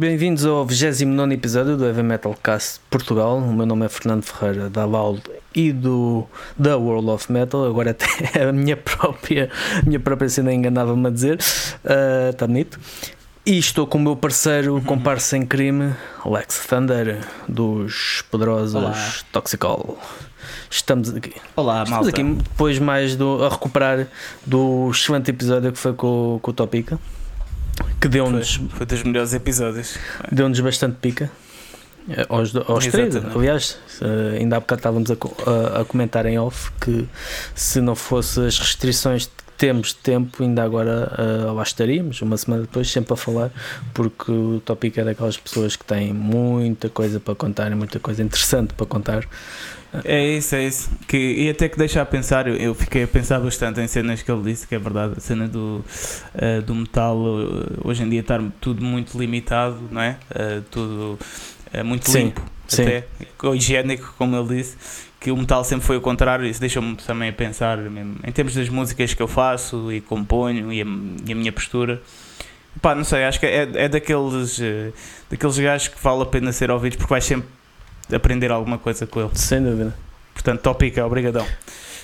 bem-vindos ao 29 episódio do Heavy Metal Cast Portugal. O meu nome é Fernando Ferreira, da Loud e do da World of Metal. Agora até a minha própria, a minha própria cena enganava-me a dizer. Uh, está bonito. E estou com o meu parceiro, uhum. comparsa em crime, Alex Thunder, dos poderosos Olá. Toxicol. Estamos aqui. Olá, Estamos malta. aqui depois mais do, a recuperar do excelente episódio que foi com, com o Topica. Que deu-nos. Foi, foi dos melhores episódios. Deu-nos bastante pica. Eh, aos, aos três, aliás, ainda há bocado estávamos a, a, a, comentar em off que se não fosse as restrições que temos de tempo, ainda agora uh, lá estaríamos, uma semana depois, sempre a falar, porque o tópico é daquelas pessoas que têm muita coisa para contar, muita coisa interessante para contar. É isso, é isso. Que, e até que deixa a pensar, eu, eu, fiquei a pensar bastante em cenas que ele disse, que é verdade, a cena do, uh, do metal uh, hoje em dia estar tudo muito limitado, não é? Uh, tudo muito sim, limpo, sim. até higiênico, como ele disse, que o metal sempre foi o contrário, isso deixa-me também a pensar mesmo, em termos das músicas que eu faço e componho e a, e a minha postura. Pá, não sei, acho que é, é daqueles, daqueles gajos que vale a pena ser ouvidos porque vais sempre aprender alguma coisa com ele. Sem dúvida. Portanto, tópica, obrigadão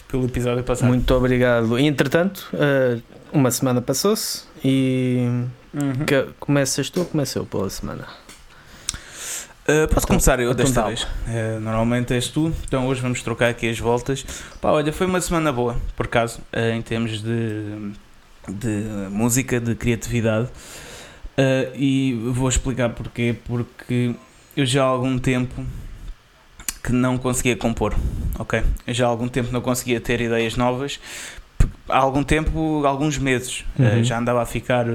pelo episódio passado. Muito obrigado. E, entretanto, uh, uma semana passou-se e uhum. começas tu ou começo eu pela semana? Uh, posso começar eu desta vez. Uh, normalmente és tu, então hoje vamos trocar aqui as voltas. Pá, olha, foi uma semana boa, por acaso, uh, em termos de, de música, de criatividade. e vou explicar porquê. Porque eu já há algum tempo que não conseguia compor, ok? Já há algum tempo não conseguia ter ideias novas, há algum tempo, alguns meses, uhum. já andava a ficar.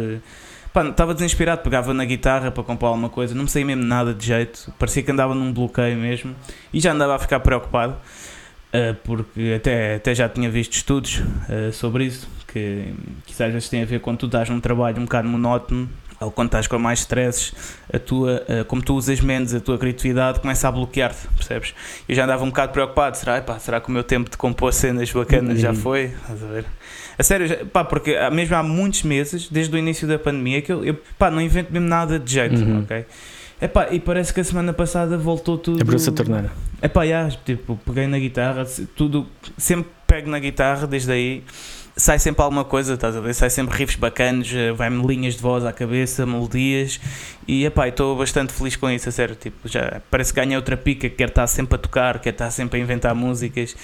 Pá, estava desinspirado, pegava na guitarra para compor alguma coisa, não me saía mesmo nada de jeito, parecia que andava num bloqueio mesmo e já andava a ficar preocupado, porque até, até já tinha visto estudos sobre isso, que, que às vezes tem a ver quando tu estás num trabalho um bocado monótono ou quando estás com mais stresses, a tua, como tu usas menos a tua criatividade, começa a bloquear-te, percebes? Eu já andava um bocado preocupado, será, será que o meu tempo de compor cenas bacanas já uhum. foi? Estás a ver? A sério, pá, porque mesmo há muitos meses, desde o início da pandemia, que eu, eu pá, não invento mesmo nada de jeito, uhum. ok? Epá, e parece que a semana passada voltou tudo. Abriu-se a torneira. Epá, já, tipo, peguei na guitarra, tudo, sempre pego na guitarra desde aí sai sempre alguma coisa, estás a ver? Sai sempre riffs bacanos, eh, vai-me linhas de voz à cabeça, melodias e epá, estou bastante feliz com isso, a sério. Tipo, já parece que ganhei outra pica, quer estar sempre a tocar, quer estar sempre a inventar músicas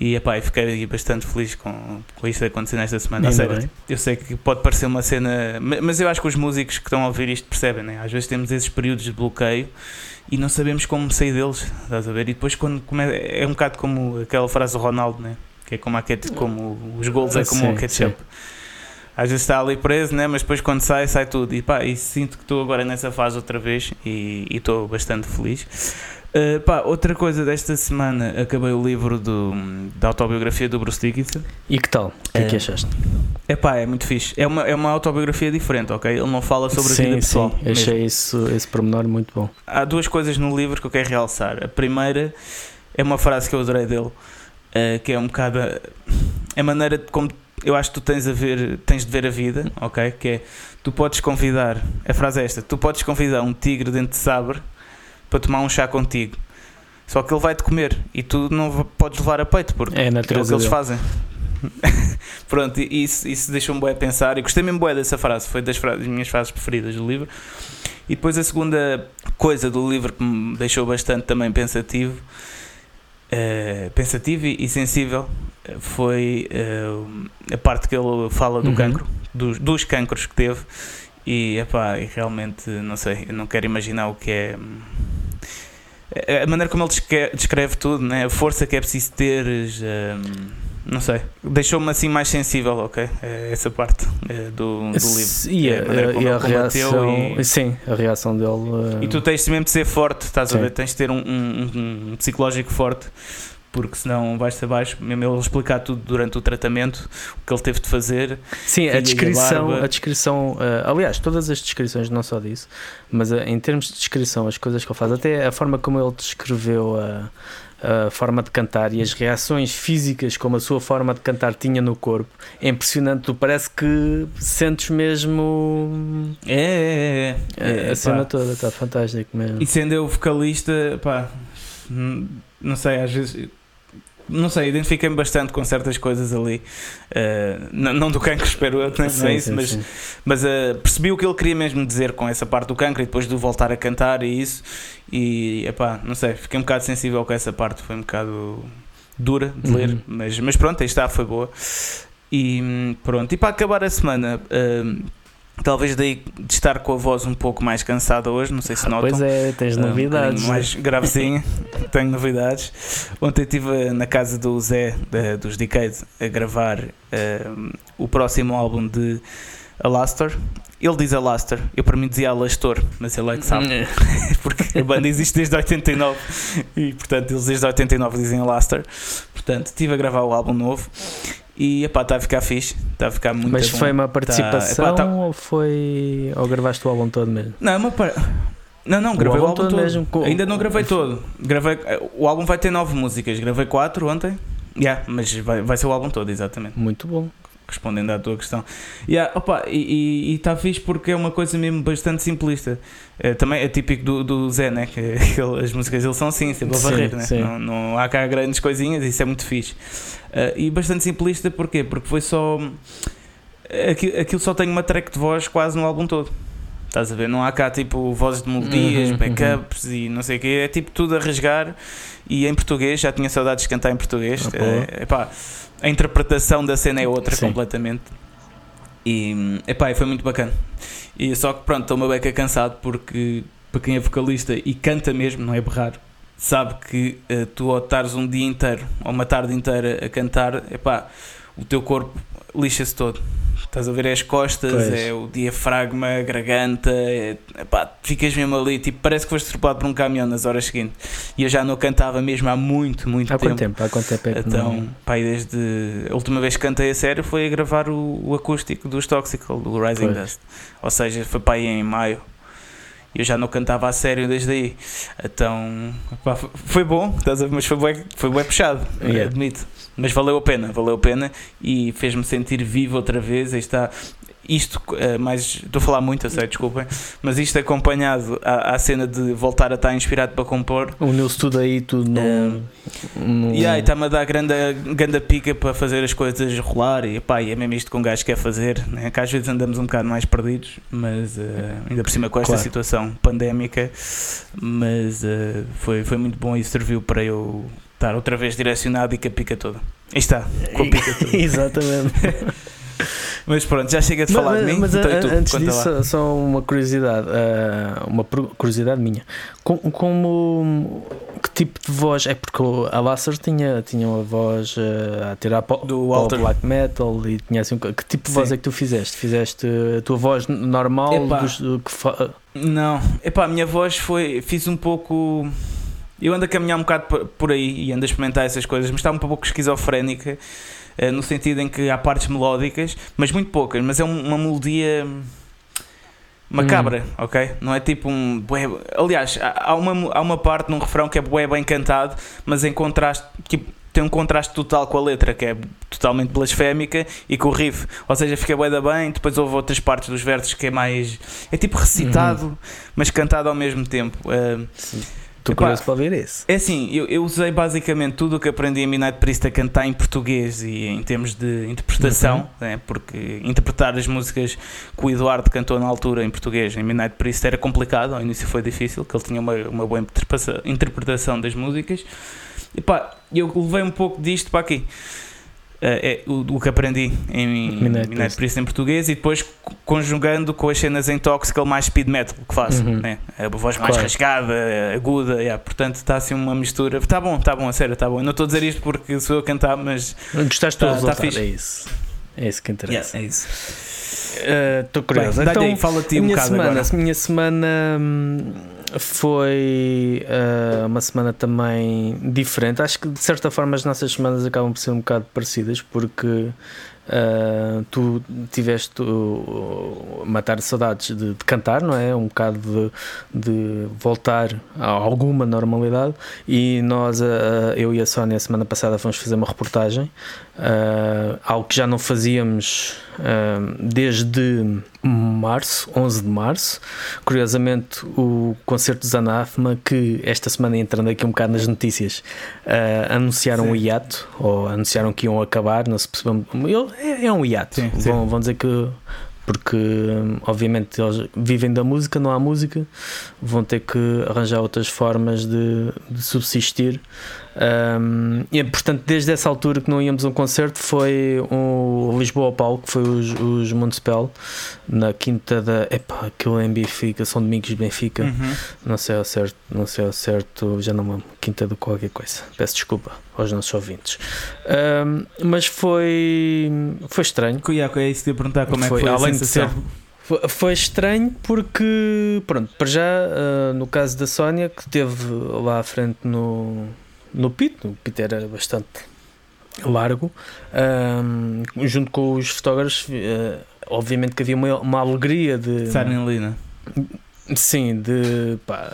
e epá, fiquei bastante feliz com, com isso acontecendo esta semana. A sério, eu sei que pode parecer uma cena, mas eu acho que os músicos que estão a ouvir isto percebem, né? Às vezes temos esses períodos de bloqueio e não sabemos como sair deles, estás a ver? E depois quando começa, é um bocado como aquela frase do Ronaldo, né? Que é como, a ket, como os gols é como o ketchup. Sim. Às vezes está ali preso, né? mas depois quando sai, sai tudo. E, pá, e sinto que estou agora nessa fase outra vez e estou bastante feliz. Uh, pá, outra coisa desta semana, acabei o livro do, da autobiografia do Bruce Dickinson. E que tal? O que é que eh, achaste? É pá, é muito fixe. É uma, é uma autobiografia diferente, ok? Ele não fala sobre sim, a vida pessoal. Sim, achei isso, esse pormenor muito bom. Há duas coisas no livro que eu quero realçar. A primeira é uma frase que eu adorei dele uh, que é um bocado a, a maneira como eu acho que tu tens a ver, tens de ver a vida, ok? Que é tu podes convidar, a frase é esta, tu podes convidar um tigre dentro de sabre para tomar um chá contigo. Só que ele vai te comer e tu não podes levar a peito porque é, é o que eles dele. fazem. Pronto, isso, isso deixou-me bué a pensar e gostei mesmo bué dessa frase, foi das, frases, das minhas frases preferidas do livro. E depois a segunda coisa do livro que me deixou bastante também pensativo uh, pensativo e, sensível eh, foi uh, a parte que ele fala do uhum. cancro, dos, dos cancros que teve. E, epá, e realmente, não sei, não quero imaginar o que é. A maneira como ele descreve tudo, né? a força que é preciso ter. Um, não sei, deixou-me assim mais sensível, ok? É essa parte é, do, do livro. E a, é a, a reação, e... sim, a reação dele. Uh... E tu tens mesmo de ser forte, estás sim. a ver? Tens de ter um, um, um, psicológico forte, porque senão vais-te abaixo, mesmo ele explicar tudo durante o tratamento, o que ele teve de fazer. Sim, a descrição, a, a descrição, uh, aliás, todas as descrições, não só disso, mas uh, em termos de descrição, as coisas que ele faz, até a forma como ele descreveu a. a forma de cantar e as reações físicas como a sua forma de cantar tinha no corpo é impressionante. Tu parece que sentes mesmo é, é, é, é a, a cena toda, está fantástico mesmo. E sendo eu vocalista, pá, não sei, às vezes não sei, identifiquei-me bastante com certas coisas ali. Uh, não, não, do cancro, espero eu, não é isso, mas, mas uh, percebi o que ele queria mesmo dizer com essa parte do cancro e depois de voltar a cantar e isso. E epá, não sei, fiquei um bocado sensível com essa parte, foi um bocado dura de ler, uhum. mas, mas pronto, aí está, foi boa. E hum, pronto, e para acabar a semana. Uh, Talvez daí de estar com a voz um pouco mais cansada hoje, não sei se ah, notam. Pois é, tens novidades. Um mais gravezinho, tenho novidades. Ontem estive na casa do Zé, de, dos Decade, a gravar uh, o próximo álbum de Alastor. Ele diz Alastor, eu para mim dizia Alastor, mas ele é que sabe. Hum. Porque a banda existe desde 89 e, portanto, eles desde 89 dizem Alastor. Portanto, estive a gravar o álbum novo e epá, está a ficar fixe, está a ficar muito Mas bom. foi uma participação tá, epá, tá... ou foi. ou gravaste o álbum todo mesmo? Não, é uma par... Não, não, gravei o álbum, o álbum todo, mesmo. Com... Ainda não gravei todo. Gravei... O álbum vai ter nove músicas, gravei quatro ontem. Yeah, mas vai, vai ser o álbum todo, exatamente. Muito bom respondendo à tua questão. Yeah, opa, e está fixe porque é uma coisa mesmo bastante simplista. É, também é típico do, do Zé, né? Que, que ele, as músicas dele são assim, sempre a varrer, né? Não, não há cá grandes coisinhas, isso é muito fixe. Uh, e bastante simplista porquê? Porque foi só. Aquilo, aquilo só tem uma track de voz quase no álbum todo. Estás a ver? Não há cá tipo vozes de melodias, uhum, backups uhum. e não sei o quê. É tipo tudo a rasgar e em português. Já tinha saudades de cantar em português. Ah, é, epá, a interpretação da cena é outra Sim. completamente. E epá, foi muito bacana. E só que pronto, estou uma beca cansado porque para quem é vocalista e canta mesmo, não é berrar, sabe que uh, tu ao estares um dia inteiro ou uma tarde inteira a cantar, epá, o teu corpo lixa-se todo. Estás a ver é as costas, pois. é o diafragma, a garganta, é, epá, ficas mesmo ali, tipo, parece que foste atropelado por um caminhão nas horas seguintes. E eu já não cantava mesmo há muito, muito há tempo. Quanto tempo? Há quanto tempo é que Então, não... pá, desde a última vez que cantei a sério foi a gravar o, o acústico dos Toxical, do Rising pois. Dust. Ou seja, foi aí em maio eu já não cantava a sério desde aí. Então, pá, foi bom, mas foi bem, foi bem puxado, yeah. admito. Mas valeu a pena, valeu a pena e fez-me sentir vivo outra vez. Aí está, isto, uh, mais estou a falar muito, eu sei, desculpem, mas isto acompanhado à, à cena de voltar a estar inspirado para compor. Uniu-se tudo aí, tudo no. Uh, no... E aí está-me a dar grande, grande pica para fazer as coisas rolar e, pá, e é mesmo isto que um gajo quer fazer, né? que às vezes andamos um bocado mais perdidos, mas uh, ainda por cima com esta claro. situação pandémica, mas uh, foi, foi muito bom e serviu para eu estar outra vez direcionado e com a pica toda. Aí está, com a pica toda. Exatamente. Mas pronto, já chega de falar mas, de mim. Mas então, tu, antes disso, lá. só uma curiosidade, uh, uma curiosidade minha. Como, como, que tipo de voz? É porque a Lasser tinha, tinha uma voz uh, a tirar do pop black metal e tinha assim. Que tipo de Sim. voz é que tu fizeste? Fizeste a tua voz normal? Dos, que fa... Não, epá, a minha voz foi. Fiz um pouco. Eu ando a caminhar um bocado por aí e ando a experimentar essas coisas, mas está um pouco esquizofrénica eh, no sentido em que há partes melódicas, mas muito poucas, mas é uma melodia macabra, hum. ok? Não é tipo um bué, aliás, há uma, há uma parte num refrão que é bué bem cantado, mas em contraste, tipo, tem um contraste total com a letra, que é totalmente blasfémica, e com o riff, ou seja, fica bué da bem, depois houve outras partes dos versos que é mais, é tipo recitado, uhum. mas cantado ao mesmo tempo. Uh, Estou curioso para ouvir isso. É assim, eu, eu usei basicamente tudo o que aprendi em Midnight Priest a cantar em português e em termos de interpretação, uhum. né, porque interpretar as músicas que o Eduardo cantou na altura em português em Midnight Priest era complicado, ao início foi difícil, que ele tinha uma, uma boa interpretação das músicas. E pá, eu levei um pouco disto para aqui. Eh, é o, o, que aprendi em Midnight Priest em português e depois conjugando com as cenas em Toxical mais speed metal que faço, uhum. né? a voz mais claro. rasgada, aguda, yeah. portanto está assim uma mistura. Está bom, está bom, a sério, está bom. Eu não estou a dizer isto porque sou eu a cantar, mas gostaste tá, do tá fixe. É isso, é isso que interessa. Yeah, é isso. Estou uh, curioso. Bem, então, fala-te um bocado semana, agora. Minha semana. Hum, foi uh, uma semana também diferente. Acho que de certa forma as nossas semanas acabam por ser um bocado parecidas porque Uh, tu tiveste uh, matar saudades de, de, cantar, não é? Um bocado de, de, voltar a alguma normalidade. E nós, uh, eu e a Sónia, semana passada, fomos fazer uma reportagem, uh, algo que já não fazíamos desde março, 11 de março. Curiosamente, o concerto dos Anathema, que esta semana, entrando aqui um bocado nas notícias, anunciaram o um hiato, ou anunciaram que iam acabar, não se percebeu. É, é um hiato. Sim, sim. Vão, vão dizer que porque obviamente eles vivem da música, não há música, vão ter que arranjar outras formas de, de subsistir. Um, e portanto, desde essa altura que não íamos a um concerto, foi o Lisboa ao Paulo, que foi os, os Municipal, na quinta da. Epá, aquilo é em Benfica, São Domingos de Benfica, uhum. não sei ao certo, não sei ao certo, já não lembro, quinta de qualquer coisa, peço desculpa aos nossos ouvintes. Um, mas foi, foi estranho. É isso de perguntar como foi, é que foi além a sensação. De ser, foi estranho porque, pronto, para já, uh, no caso da Sónia, que esteve lá à frente no, no pit, o pit era bastante largo, um, junto com os fotógrafos, uh, obviamente que havia uma, uma alegria de. Estarem ali, né? Sim, de, pá,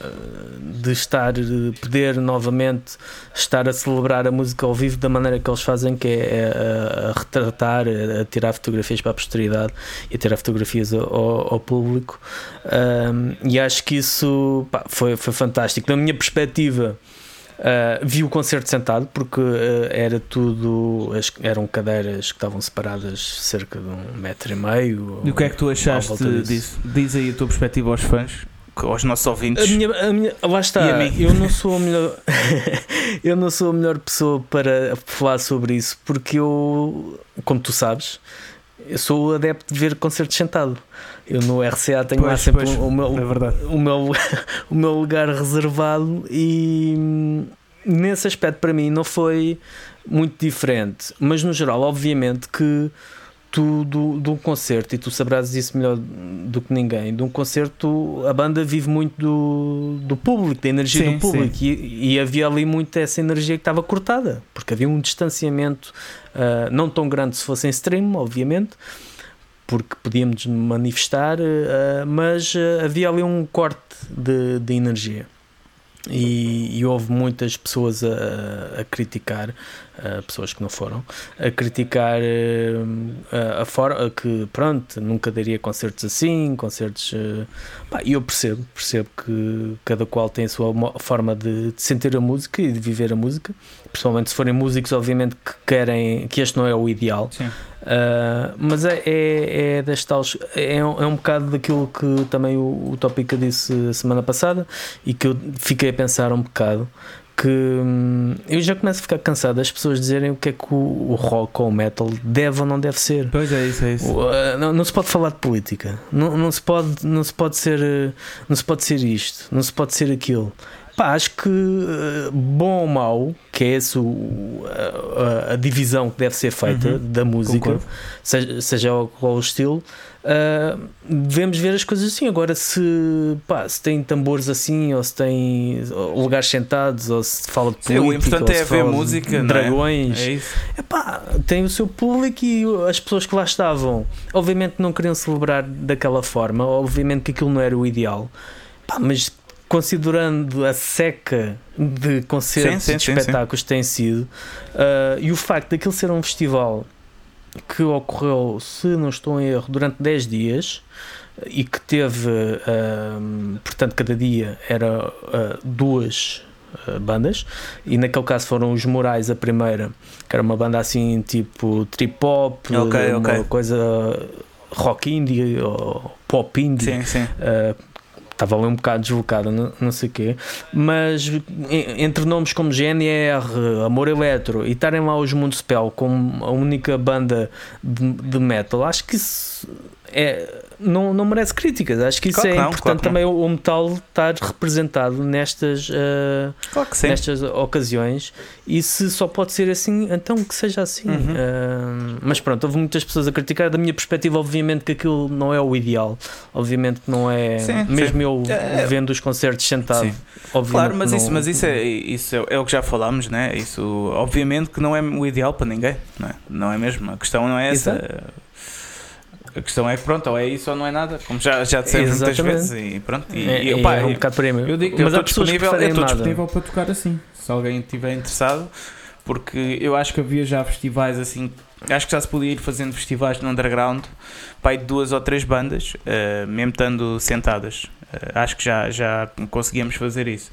de estar, de poder novamente estar a celebrar a música ao vivo da maneira que eles fazem, que é a, a retratar, a, a, tirar fotografias para a posteridade e a tirar fotografias ao, ao público. Um, e acho que isso pá, foi, foi fantástico. Da minha perspectiva, Uh, vi o concerto sentado porque uh, era tudo, as, eram cadeiras que estavam separadas cerca de um metro e meio. E o que é que tu achaste disso? Diz aí a tua perspectiva aos fãs, aos nossos ouvintes. A minha, a minha, lá está, eu não sou a melhor, eu não sou a melhor pessoa para falar sobre isso porque eu, como tu sabes, eu sou adepto de ver concertos sentado. Eu no RCA tenho pois, lá sempre pois, o, meu, é o, meu, o meu lugar reservado e nesse aspecto para mim não foi muito diferente. Mas no geral, obviamente que tu do, do concerto, e tu sabrás isso melhor do que ninguém, de um concerto a banda vive muito do, do público, da energia sim, do público, e, e, havia ali muito essa energia que estava cortada, porque havia um distanciamento uh, não tão grande se fosse em stream, obviamente, porque podíamos manifestar, uh, mas uh, havia ali um corte de, de energia. E, e, houve muitas pessoas a, a criticar, uh, pessoas que não foram, a criticar uh, a, forma que, pronto, nunca daria concertos assim, concertos. Uh, eu percebo, percebo que cada qual tem a sua forma de, de, sentir a música e de viver a música, principalmente se forem músicos, obviamente, que querem, que este não é o ideal. Sim. Uh, mas é, é, é das é, um, é um bocado daquilo que também o, o Tópica disse a semana passada e que eu fiquei a pensar um bocado que hum, eu já começo a ficar cansado das pessoas dizerem o que é que o, o, rock ou o metal deve ou não deve ser. Pois é, isso é isso. Uh, não, não, se pode falar de política, não, não, se pode, não se pode ser, não se pode ser isto, não se pode ser aquilo. Pá, acho que uh, bom ou mau, que é essa a, a, divisão que deve ser feita uhum. da música, seja, seja qual o estilo, uh, devemos ver as coisas assim. Agora, se, pá, se tem tambores assim, ou se tem lugares sentados, ou se fala de política, Sim, o importante é ver música, de dragões, é? É isso. Epá, tem o seu público e as pessoas que lá estavam, obviamente não queriam celebrar daquela forma, obviamente que aquilo não era o ideal. Mas considerando a seca de concertos sim, sim, e de espetáculos que tem sido uh, e o facto daquilo ser um festival que ocorreu, se não estou em erro, durante 10 dias e que teve, uh, portanto, cada dia era uh, duas bandas e naquele caso foram os Morais a primeira que era uma banda assim tipo trip hop okay, uma okay. coisa rock indie ou pop indie sim, sim. Estava ali um bocado deslocada, não, não sei o quê, mas entre nomes como GNR, Amor Eletro e estarem lá os Mundo Spell como a única banda de, de, metal, acho que isso é, não, não merece críticas. Acho que isso Claro é que não, importante claro também o, o metal estar representado nestas, uh, Claro nestas ocasiões. E se só pode ser assim, então que seja assim. Uhum. Uh, mas pronto, houve muitas pessoas a criticar. Da minha perspectiva, obviamente que aquilo não é o ideal. Obviamente que não é. Sim, mesmo sim. eu É, é. vendo os concertos sentado. Sim. Claro, mas, que isso, não- mas isso, é, isso é, é o que já falámos, né? Isso, obviamente, que não é o ideal para ninguém, não é? Não é mesmo? A questão não é essa. A questão é que, pronto, ou é isso ou não é nada, como já, já dissemos muitas vezes, e pronto. E, É, e, opá, é um bocado mesmo. eu digo, mas eu estou que disponível, eu estou nada. disponível para tocar assim, se alguém estiver interessado, porque eu acho que havia já festivais assim, acho que já se podia ir fazendo festivais no underground, pai de duas ou três bandas, eh, mesmo estando sentadas. Eh, acho que já, já conseguíamos fazer isso.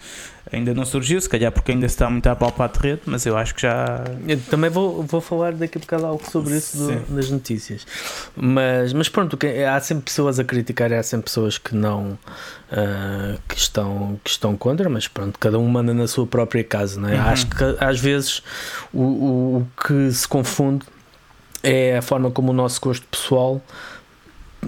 Ainda não surgiu, se calhar porque ainda se está muito a palpar a rede, mas eu acho que já. Eu também vou, vou falar daqui a bocado algo sobre isso do- das notícias. Mas, mas pronto, que- há sempre pessoas a criticar há sempre pessoas que não ah, que, estão, que estão contra, mas pronto, cada um manda na sua própria casa, não é? Uhum. Acho que às vezes o, o, o que se confunde é a forma como o nosso gosto pessoal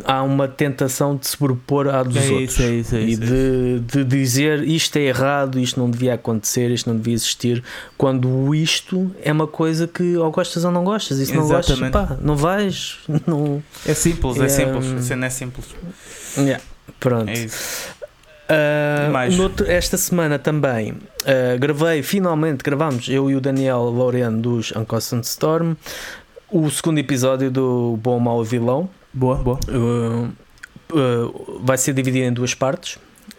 há uma tentação de se propor à dos É outros isso, é isso, é e isso, é de, de dizer isto é errado, isto não devia acontecer, isto não devia existir, quando o isto é uma coisa que ou gostas ou não gostas, e se não gostas, pá, não vais, não. É simples, é, É, simples. hum, A cena é simples. Yeah, Pronto. É isso. Ah, mais? noutro- esta semana também ah, gravei, finalmente gravamos, eu e o Daniel Laureano dos Unconstant Storm, o segundo episódio do Bom Mau Vilão. Boa, boa. Uh, uh, vai ser dividido em duas partes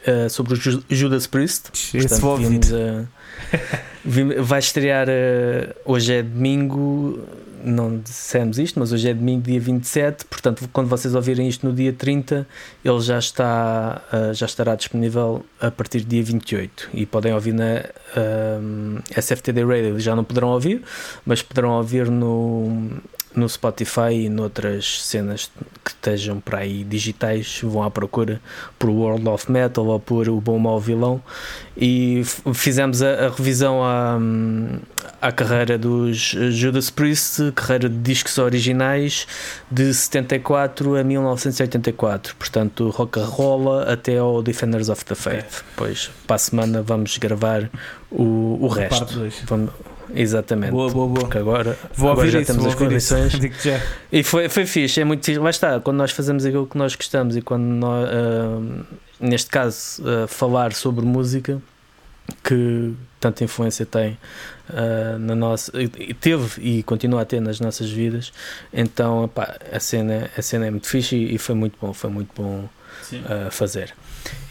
uh, sobre o Ju- Judas Priest. Esse Portanto, vimos, vim- vai estrear hoje é domingo. Não dissemos isto, mas hoje é domingo, dia 27. Portanto, quando vocês ouvirem isto no dia 30, ele já, está, já estará disponível a partir do dia 28. E podem ouvir na um, SFTD Radio. Já não poderão ouvir, mas poderão ouvir no, no Spotify e noutras cenas que estejam para aí digitais, vão à procura por World of Metal ou por O Bom Mau Vilão e fizemos a, a revisão à, à carreira dos Judas Priest, carreira de discos originais de 74 a 1984, portanto rock and roll até ao Defenders of the Faith. Depois, para a semana, vamos gravar o, o resto. Vamos- exatamente. Boa, boa, boa. Porque agora, Vou agora já isso, temos as condições. E foi, foi fixe, é muito. Lá está, quando nós fazemos aquilo que nós gostamos e quando nós, ah, neste caso, ah, falar sobre música, que tanta influência tem ah, na nossa, e teve e continua a ter nas nossas vidas, então epá, a, cena, a cena é muito fixe e, e foi muito bom, foi muito bom a fazer.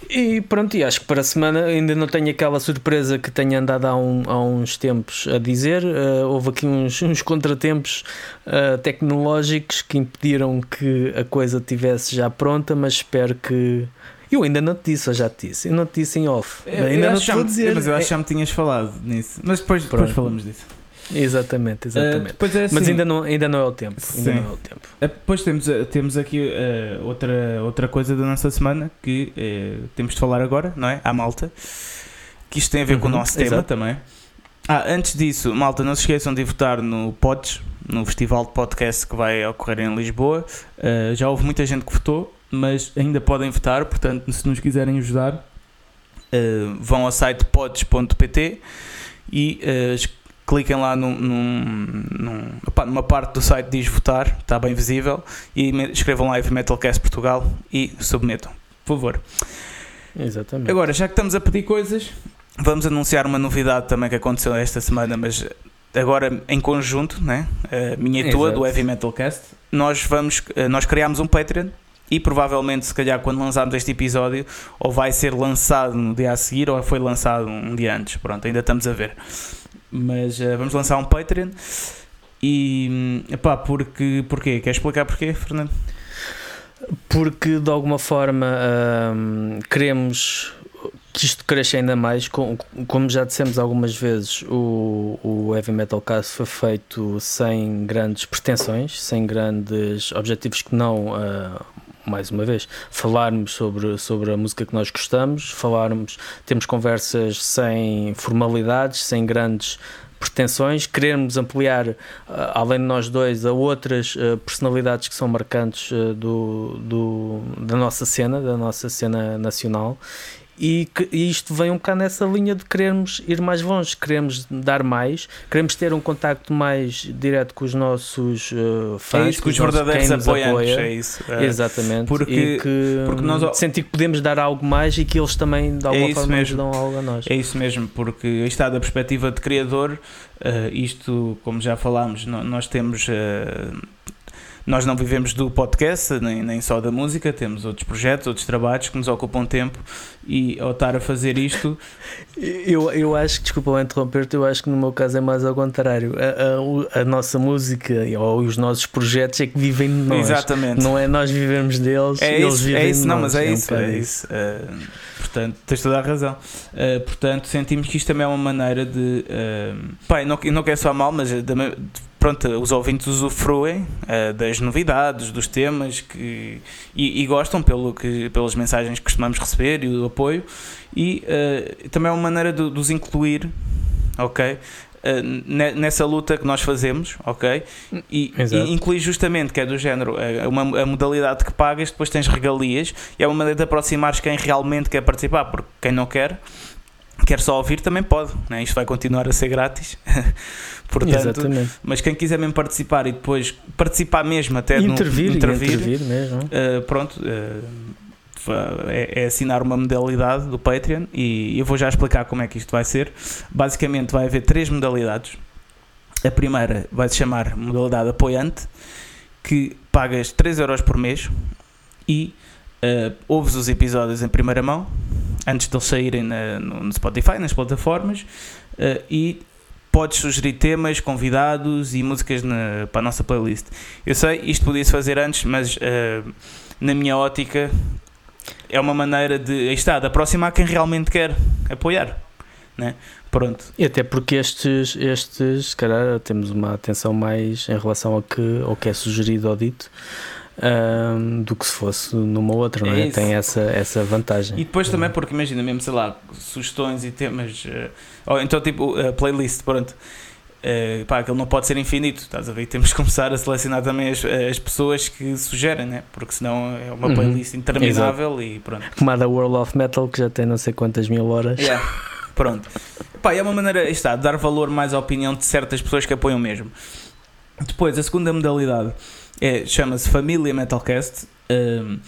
E pronto, e acho que para a semana ainda não tenho aquela surpresa que tenho andado há, um- há uns tempos a dizer. Uh, houve aqui uns, uns contratempos uh, tecnológicos que impediram que a coisa estivesse já pronta, mas espero que. Eu ainda não te disse, ou já te disse? Eu não te disse em off. Eu- ainda eu não te vou dizer. Mas eu acho que É- já me tinhas falado nisso. Mas depois, depois falamos disso. Exatamente, Uh, exatamente. depois é assim, mas ainda não, ainda não é o tempo. Ainda Sim. não é o tempo. Uh, Depois temos, uh, temos aqui uh, outra, outra coisa da nossa semana que uh, temos de falar agora, não é? À malta. Que isto tem a ver com o Uhum, nosso tema exato. também. Ah, antes disso, malta, não se esqueçam de votar no Pods, no festival de podcast que vai ocorrer em Lisboa. Uh, já houve muita gente que votou, mas ainda podem votar, portanto, se nos quiserem ajudar, uh, vão ao site pods.pt e uh, cliquem lá num, num- num- numa parte do site que diz votar, está bem visível, e escrevam lá Heavy Metalcast Portugal e submetam, por favor. Exatamente. Agora, já que estamos a pedir coisas, vamos anunciar uma novidade também que aconteceu esta semana, mas agora em conjunto, né? A minha e tua, Exato. do Heavy Metalcast. Nós, vamos, eh, nós criámos um Patreon e provavelmente, se calhar, quando lançarmos este episódio, ou vai ser lançado no dia a seguir ou foi lançado um dia antes. Pronto, ainda estamos a ver. Mas eh, vamos lançar um Patreon. E, hum, epá, porque, porquê? Quer explicar porquê, Fernando? porque de alguma forma hum, queremos que isto cresça ainda mais. Com- Como já dissemos algumas vezes, o, o Heavy Metal Cast foi feito sem grandes pretensões, sem grandes objetivos que não ah, mais uma vez, falarmos sobre, sobre a música que nós gostamos, falarmos, temos conversas sem formalidades, sem grandes pretensões, queremos ampliar, uh, além de nós dois, a outras uh, personalidades que são marcantes uh, do, do, da nossa cena, da nossa cena nacional e, que, e isto vem um bocado nessa linha de queremos ir mais longe, queremos dar mais, queremos ter um contacto mais direto com os nossos uh, fãs, é isso, com os verdadeiros apoiantes, apoia. é isso. É. Exatamente. Porque, que porque nós sentir que podemos dar algo mais e que eles também de alguma é forma mesmo. nos dão algo a nós. É isso mesmo, porque está da perspectiva de criador, uh, isto, como já falámos, nós temos. Uh, nós não vivemos do podcast, nem, nem só da música, temos outros projetos, outros trabalhos que nos ocupam tempo e ao estar a fazer isto. Eu, eu acho que, desculpa interromper-te, eu acho que no meu caso é mais ao contrário. A, a, a, nossa música ou os nossos projetos é que vivem de nós. Exatamente. Não é nós vivemos deles, é eles isso, vivem é isso, de não, nós. mas é, é isso. Um é isso. Uh, portanto, tens toda a razão. Uh, portanto, sentimos que isto também é uma maneira de. Uh, não, não quer só mal, mas de, pronto, os ouvintes usufruem uh, das novidades, dos temas que, e, e, gostam pelo que, pelas mensagens que costumamos receber e o apoio, e também é uma maneira de, de os incluir, ok? Uh, nessa luta que nós fazemos, ok? E, e inclui justamente que é do género uma, a modalidade que pagas, depois tens regalias, e é uma maneira de aproximar quem realmente quer participar, porque quem não quer quer só ouvir também pode, né? isto vai continuar a ser grátis. Portanto, Exatamente. Mas quem quiser mesmo participar e depois participar mesmo até intervir, no, intervir, intervir mesmo. Uh, pronto, uh, é, é, assinar uma modalidade do Patreon e eu vou já explicar como é que isto vai ser. Basicamente vai haver três modalidades. A primeira vai se chamar modalidade apoiante, que pagas 3 euros por mês e uh, ouves os episódios em primeira mão antes de eles saírem na, no Spotify, nas plataformas, uh, e podes sugerir temas, convidados e músicas na, para a nossa playlist. Eu sei, isto podia-se fazer antes, mas uh, na minha ótica é uma maneira de, está, de aproximar quem realmente quer apoiar. Né? Pronto. E até porque estes, estes, se calhar, temos uma atenção mais em relação ao que, ao que é sugerido ou dito um, do que se fosse numa outra, não é? é? Tem essa, essa vantagem. E depois também, porque imagina mesmo, sei lá, sugestões e temas, uh, ou então tipo uh, playlist, pronto. Uh, pá, aquilo não pode ser infinito, estás a ver? Temos que começar a selecionar também as, as pessoas que sugerem, né? porque senão é uma uhum. playlist uhum. interminável Exato. e pronto. Como a da World of Metal, que já tem não sei quantas mil horas. Yeah. Pronto. Pá, é uma maneira, está, de dar valor mais à opinião de certas pessoas que apoiam mesmo. Depois, a segunda modalidade é, chama-se Família Metalcast um,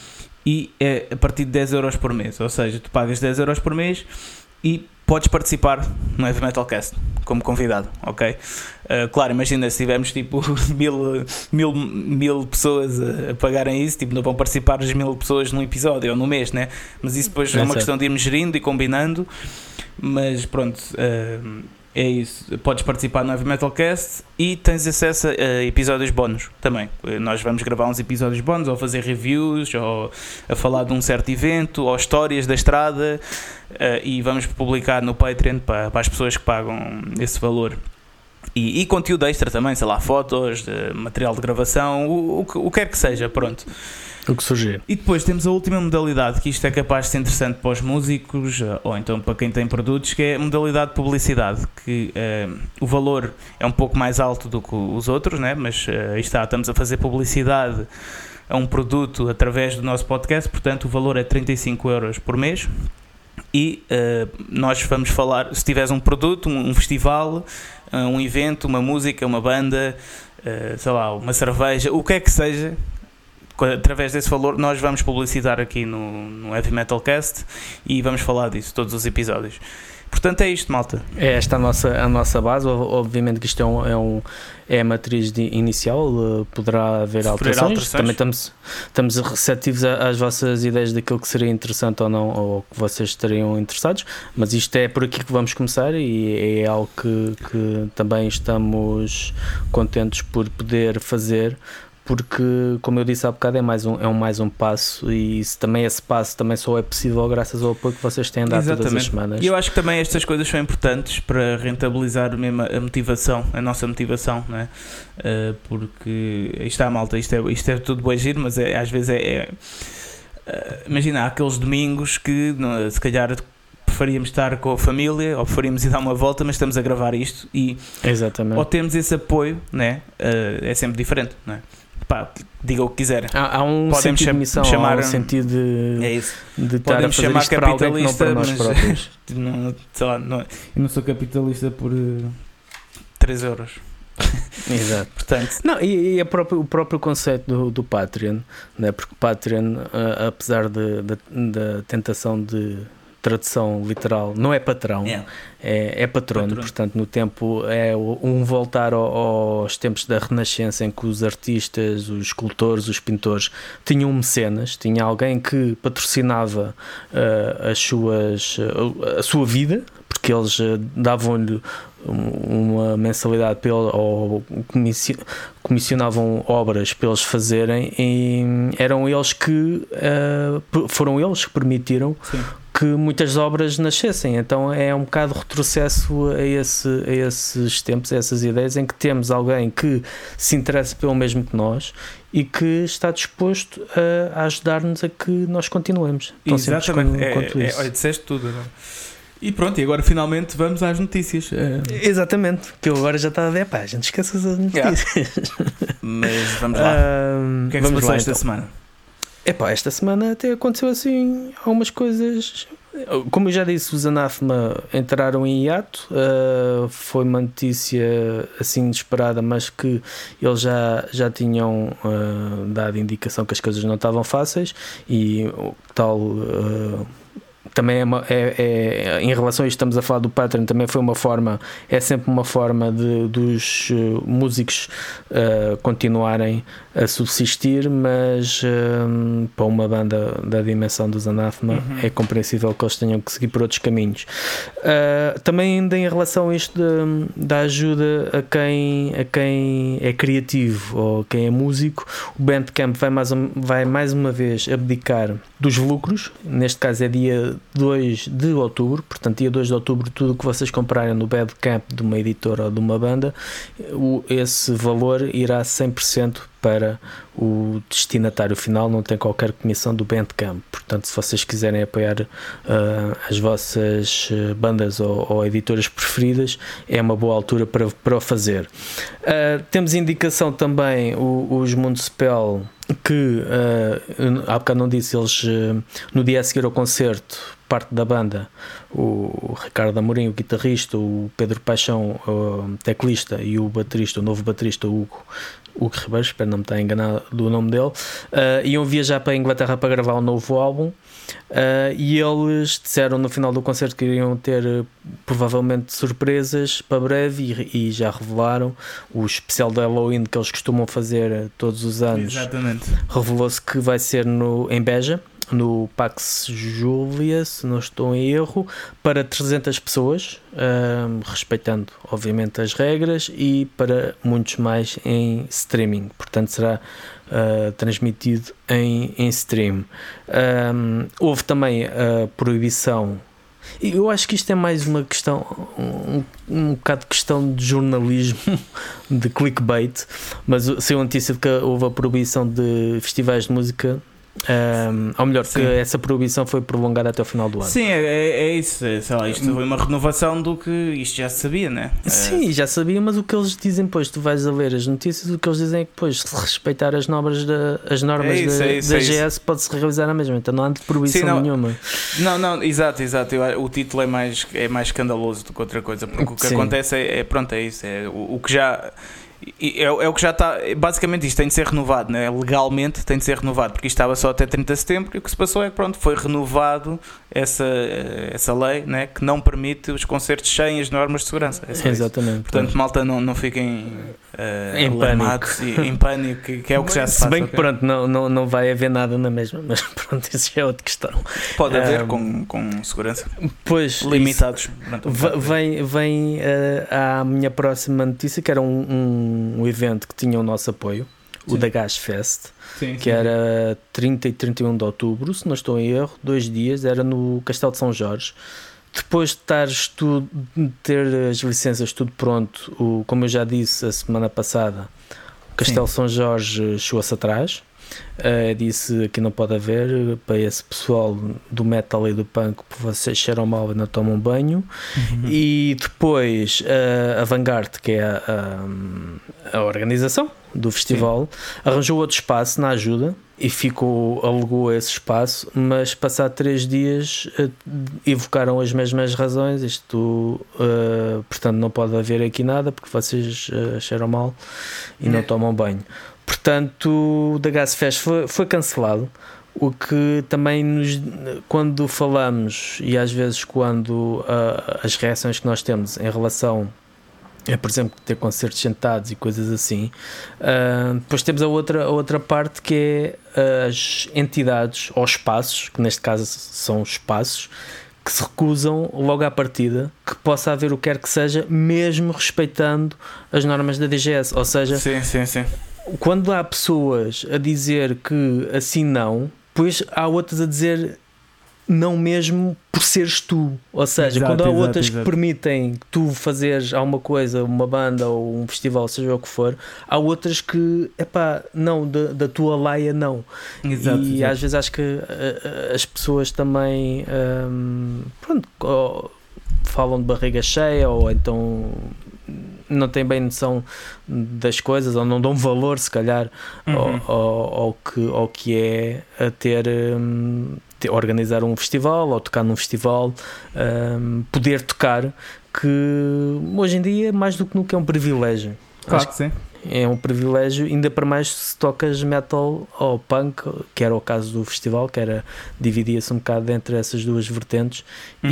e é a partir de 10 euros por mês. Ou seja, tu pagas 10 euros por mês e podes participar no Heavy Metalcast como convidado, ok? Uh, claro, imagina se tivermos tipo mil, mil, mil pessoas a, pagarem isso, tipo, não vão participar as mil pessoas num episódio ou no mês, né? Mas isso depois é, é uma questão de irmos gerindo e combinando. Mas pronto. Uh, é isso. Podes participar no Heavy Metalcast e tens acesso a episódios bónus também. Nós vamos gravar uns episódios bónus, ou fazer reviews, ou a falar de um certo evento, ou histórias da estrada, eh, e vamos publicar no Patreon para, para as pessoas que pagam esse valor. E, e, conteúdo extra também, sei lá, fotos, material de gravação, o, o, o que quer que seja, pronto. O que surgir. E depois temos a última modalidade, que isto é capaz de ser interessante para os músicos eh, ou então para quem tem produtos, que é a modalidade de publicidade, que uh, o valor é um pouco mais alto do que os outros, né? mas uh, está, estamos a fazer publicidade a um produto através do nosso podcast, portanto o valor é 35 euros por mês. E uh, nós vamos falar, se tiveres um produto, um, um festival, um evento, uma música, uma banda, sei lá, uma cerveja, o que é que seja, através desse valor, nós vamos publicitar aqui no, no Heavy Metal Cast e vamos falar disso todos os episódios. Portanto, é isto, malta. É esta a nossa, a nossa base. Obviamente que isto é, um, é, um, é a matriz inicial, uh, poderá haver alterações. alterações. Também estamos, estamos receptivos às vossas ideias daquilo que seria interessante ou não, ou que vocês estariam interessados. Mas isto é por aqui que vamos começar e é algo que, que também estamos contentes por poder fazer porque, como eu disse há bocado, é mais um, é um, mais um passo e isso, também esse passo também só é possível graças ao apoio que vocês têm dado Exatamente. todas as semanas. E eu acho que também estas coisas são importantes para rentabilizar mesmo a motivação, a nossa motivação, não é? Uh, porque isto está malta, isto é, isto é tudo bom giro, mas é, às vezes é, é uh, imagina, há aqueles domingos que se calhar preferíamos estar com a família ou preferíamos ir dar uma volta, mas estamos a gravar isto e Exatamente. ou temos esse apoio, né? Uh, é sempre diferente, não é? Pá, diga o que quiserem. Há, há um Podemos sentido de missão, chamar, há um sentido de, é isso. de Podemos chamar capitalista, para nós próprios. não, lá, não, eu não sou capitalista por uh, eh, 3 euros. Exato. Portanto, não, e, e próprio, o próprio conceito do, do Patreon, né? porque o Patreon, uh, apesar da tentação de tradução literal, não é patrão, yeah. é, é patrono, patrono, portanto, no tempo é um voltar aos tempos da Renascença em que os artistas, os escultores, os pintores tinham mecenas, tinha alguém que patrocinava uh, as suas, uh, a sua vida, porque eles uh, davam-lhe uma mensalidade pelo, ou comissionavam obras para eles fazerem e eram eles que foram eles que permitiram Sim que muitas obras nascessem. Então é um bocado retrocesso a, esse, a esses tempos, a essas ideias, em que temos alguém que se interessa pelo mesmo que nós e que está disposto a, a ajudar-nos a que nós continuemos. Então, Exatamente, como, é, é, olha, disseste tudo. Não? E pronto, e agora finalmente vamos às notícias. É... Exatamente, que eu agora já estava a ver, pá, a gente esquece as notícias. Yeah. Mas vamos lá. Um, o que é que se passou esta então. semana? Epá, esta semana até aconteceu assim algumas coisas. Como eu já disse, os Anathema entraram em hiato. Uh, foi uma notícia assim inesperada, mas que eles já, já tinham uh, dado indicação que as coisas não estavam fáceis e o tal. Uh, também é, uma, é, é, em relação a isto estamos a falar do Patreon também foi uma forma é sempre uma forma de dos uh, músicos uh, continuarem a subsistir mas uh, para uma banda da dimensão dos Anathema uhum. é compreensível que eles tenham que seguir por outros caminhos também ainda em relação a isto de, da ajuda a quem a quem é criativo ou quem é músico o Bandcamp vai mais, vai mais uma vez abdicar dos lucros neste caso é dia 2 de outubro, portanto, dia 2 de outubro, tudo o que vocês comprarem no Badcamp de uma editora ou de uma banda, o, esse valor irá 100% para o destinatário final, não tem qualquer comissão do Bandcamp. Portanto, se vocês quiserem apoiar uh, as vossas ah, bandas ou, ou, editoras preferidas, é uma boa altura para, para o fazer. Uh, temos indicação também, o, os Mundo-Spell que uh, há bocado não disse, eles uh, no dia a seguir ao concerto, parte da banda, o Ricardo Amorim, o guitarrista, o Pedro Paixão, o teclista e o baterista, o novo baterista Hugo, Hugo Ribeiro, espero não me estar enganado do nome dele, uh, iam viajar para a Inglaterra para gravar um novo álbum. Uh, e eles disseram no final do concerto que iriam ter uh, provavelmente surpresas para breve e, e, já revelaram o especial de Halloween que eles costumam fazer todos os anos. Exatamente. Revelou-se que vai ser no, em Beja, no Pax Julia, se não estou em erro, para 300 pessoas, um, respeitando obviamente as regras, e para muitos mais em streaming. Portanto, será uh, transmitido em, em stream. Um, houve também a proibição eu acho que isto é mais uma questão, um, um bocado questão de jornalismo, de clickbait, mas saiu a notícia de que houve a proibição de festivais de música um, ou melhor, Sim. que essa proibição foi prolongada até o final do ano. Sim, é, é, é isso. É, sei lá, isto foi uma renovação do que isto já se sabia, né? Sim, já sabia, mas o que eles dizem, pois, tu vais a ler as notícias, o que eles dizem é que, pois, se respeitar as normas da, as normas é isso, da, é isso, da é GS, pode-se realizar a mesma. Então não há de proibição Sim, não, nenhuma. Não, não, exato, exato. Eu, o título é mais, é mais escandaloso do que outra coisa, porque o que Sim. acontece é, é, pronto, é isso. É, o, o que já é, é, o que já está. Basicamente, isto tem de ser renovado, né? legalmente tem de ser renovado, porque isto estava só até 30 de setembro. E o que se passou é que pronto, foi renovado essa, essa lei né? que não permite os concertos sem as normas de segurança. É Exatamente. Portanto, malta, não, não fiquem uh, em pânico. E, em pânico, que, que, é o que já se, se Se bem que pronto, não, não, não vai haver nada na mesma, mas pronto, isso já é outra questão. Pode haver um, com, com segurança. Pois, limitados. vem vem uh, à minha próxima notícia, que era um, um evento que tinha o nosso apoio. o da Gas Fest, sim, que sim. era 30 e 31 de outubro, se não estou em erro, dois dias, era no Castelo de São Jorge. Depois de tudo, ter as licenças tudo pronto, o, como eu já disse a semana passada, o Castelo Sim. São Jorge chegou-se atrás. Uh, disse que não pode haver para esse pessoal do metal e do punk, vocês cheiram mal e não tomam banho. Uhum. E depois uh, a Vanguard, que é a, a, a organização do festival, Sim. arranjou outro espaço na ajuda e ficou, alugou esse espaço, mas passado três dias uh, evocaram as mesmas razões. Isto, uh, portanto, não pode haver aqui nada porque vocês uh, cheiram mal e não tomam banho. Portanto, o da Gas Fest foi, foi cancelado. O que também nos, quando falamos e às vezes quando as reações que nós temos em relação é, por exemplo, ter concertos sentados e coisas assim. Uh, depois temos a outra, a outra parte que é as entidades ou espaços, que neste caso são espaços, que se recusam logo à partida que possa haver o que quer que seja, mesmo respeitando as normas da DGS. Ou seja, sim, sim, sim. quando há pessoas a dizer que assim não, depois há outras a dizer não mesmo por seres tu. Ou seja, exato, quando há exato, outras exato. que permitem que tu fazeres alguma coisa, uma banda ou um festival, seja o que for, há outras que, epá, não, da, da tua laia não. Exato, e às vezes acho que uh, as pessoas também um, pronto, falam de barriga cheia ou então não têm bem noção das coisas ou não dão valor, se calhar, uhum. ao, ao, ao, que, ao que é a ter. Um, organizar um festival ou tocar num festival, um, poder tocar, que hoje em dia, mais do que nunca, é um privilégio. Claro que sim. É um privilégio, ainda para mais se tocas metal ou punk, que era o caso do festival, que era dividia-se um bocado entre essas duas vertentes, uhum.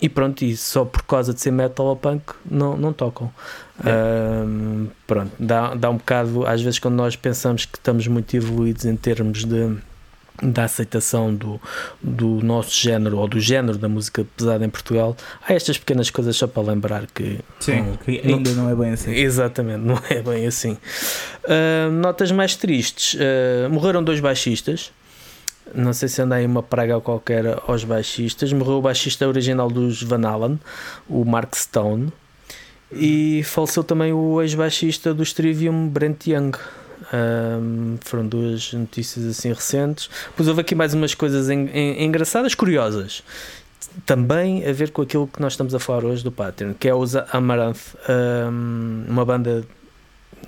e, e pronto, e só por causa de ser metal ou punk não, não tocam. É. Um, pronto, dá, dá um bocado, às vezes, quando nós pensamos que estamos muito evoluídos em termos de da aceitação do, do nosso género ou do género da música pesada em Portugal, há estas pequenas coisas só para lembrar que, Sim, não, que ainda não, não, é bem assim. Exatamente, não é bem assim. Uh, notas mais tristes: uh, morreram dois baixistas. Não sei se anda aí uma praga qualquer aos baixistas. Morreu o baixista original dos Van Halen, o Mark Stone, e faleceu também o ex-baixista do Trivium, Brent Young. Um, foram duas notícias assim recentes. Depois houve aqui mais umas coisas en, en, engraçadas, curiosas. Também a ver com aquilo que nós estamos a falar hoje do Pattern, que é o Amaranth, um, uma banda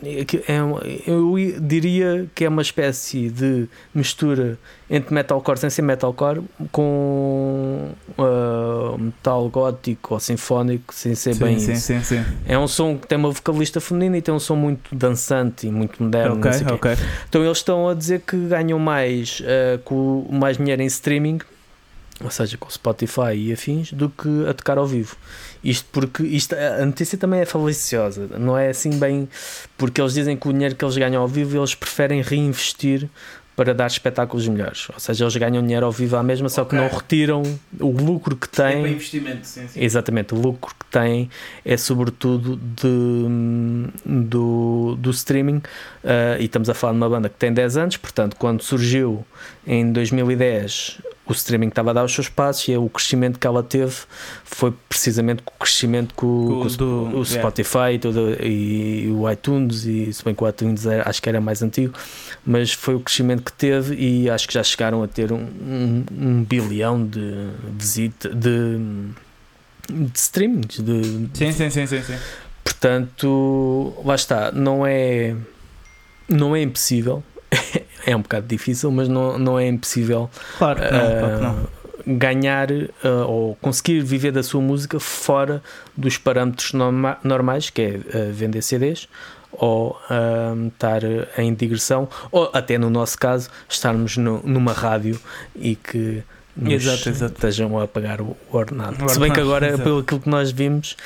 é, eu diria que é uma espécie de mistura entre metalcore sem ser metalcore com uh, metal gótico ou sinfónico sem ser sim, bem sim, isso. Sim, sim. É um som que tem uma vocalista feminina e tem um som muito dançante e muito moderno. Okay, okay. Então eles estão a dizer que ganham mais uh, com mais dinheiro em streaming ou seja, com Spotify e afins, do que a tocar ao vivo. Isto porque isto, a notícia também é faliciosa, não é assim bem porque eles dizem que o dinheiro que eles ganham ao vivo eles preferem reinvestir para dar espetáculos melhores. Ou seja, eles ganham dinheiro ao vivo à mesma, só okay. que não retiram o lucro que têm. É investimento, sim, sim. Exatamente, o lucro que têm é sobretudo de, do, do streaming. Uh, e estamos a falar de uma banda que tem 10 anos, portanto, quando surgiu em 2010 o streaming estava a dar os seus passos e o crescimento que ela teve foi precisamente o crescimento com, o, com do, o Spotify yeah. e, todo, e, o iTunes e se bem que o iTunes era, acho que era mais antigo mas foi o crescimento que teve e acho que já chegaram a ter um, um, um bilhão de visita de, de streamings de, sim, sim, sim, sim, sim. portanto lá está não é não é impossível é um bocado difícil, mas não, não é impossível claro, não, uh, claro não. ganhar uh, ou conseguir viver da sua música fora dos parâmetros norma normais, que é uh, vender CDs ou estar em digressão, ou até no nosso caso, estarmos no, numa rádio e que nos exato, exato. estejam a pagar o ordenado. Se bem que agora, exato. pelo que nós vimos,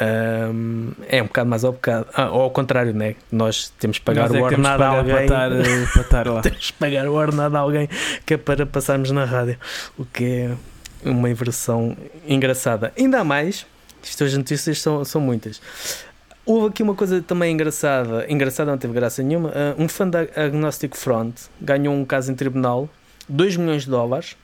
um, é um bocado mais ao bocado. Ah, ou ao contrário, né? Nós temos que pagar Nós o é ordenado a alguém. Para estar, eh, para estar lá. temos que pagar o ordenado a alguém que é para passarmos na rádio. O que é uma inversão engraçada. Ainda mais, estas notícias são, são muitas. Houve aqui uma coisa também engraçada, engraçada não teve graça nenhuma. Uh, um fã da Agnostic Front ganhou um caso em tribunal, 2 milhões de dólares,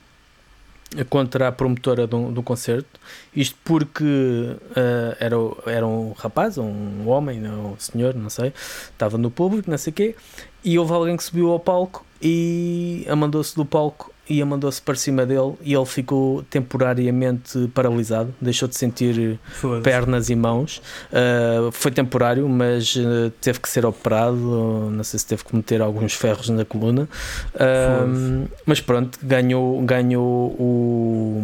contra a promotora do, do concerto. Isto porque uh, era, era um rapaz, um homem, um senhor, não sei, estava no público, não sei o quê, e houve alguém que subiu ao palco e amandou-se do palco e amandou-se para cima dele e ele ficou temporariamente paralisado, deixou de sentir pernas e mãos. Uh, foi temporário, mas uh, teve que ser operado. Não sei se teve que meter alguns ferros na coluna, uh, mas pronto, ganhou, ganhou o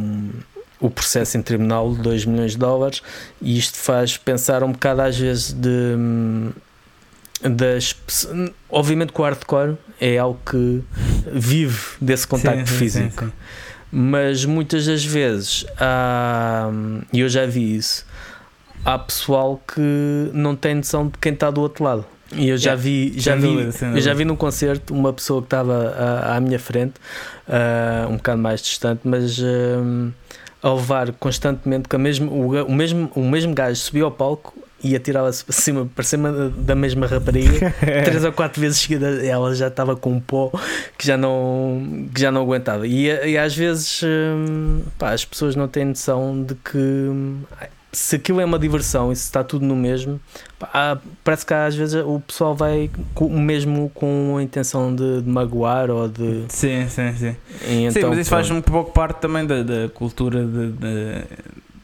o processo em tribunal de 2 milhões de dólares e isto faz pensar um bocado às vezes de das obviamente que o hardcore é algo que vive desse contacto sim, físico. sim, sim, mas muitas das vezes e eu já vi isso há pessoal que não tem noção de quem está do outro lado. E eu já yeah, vi, já vi, dúvida, eu já vi num concerto uma pessoa que estava à, à minha frente, uh, um bocado mais distante, mas uh, a levar constantemente que a mesmo, o, o, mesmo, o mesmo gajo subiu ao palco e atirava-se para cima, para cima da mesma rapariga, três ou quatro vezes seguida, ela já estava com um pó que já não, que já não aguentava. E, e às vezes hum, pá, as pessoas não têm noção de que hum, se aquilo é uma diversão e se está tudo no mesmo, pá, parece que às vezes o pessoal vai com, mesmo com a intenção de, de magoar ou de. Sim, sim, sim. Então, sim, mas isso faz um pouco parte também da, da cultura de, de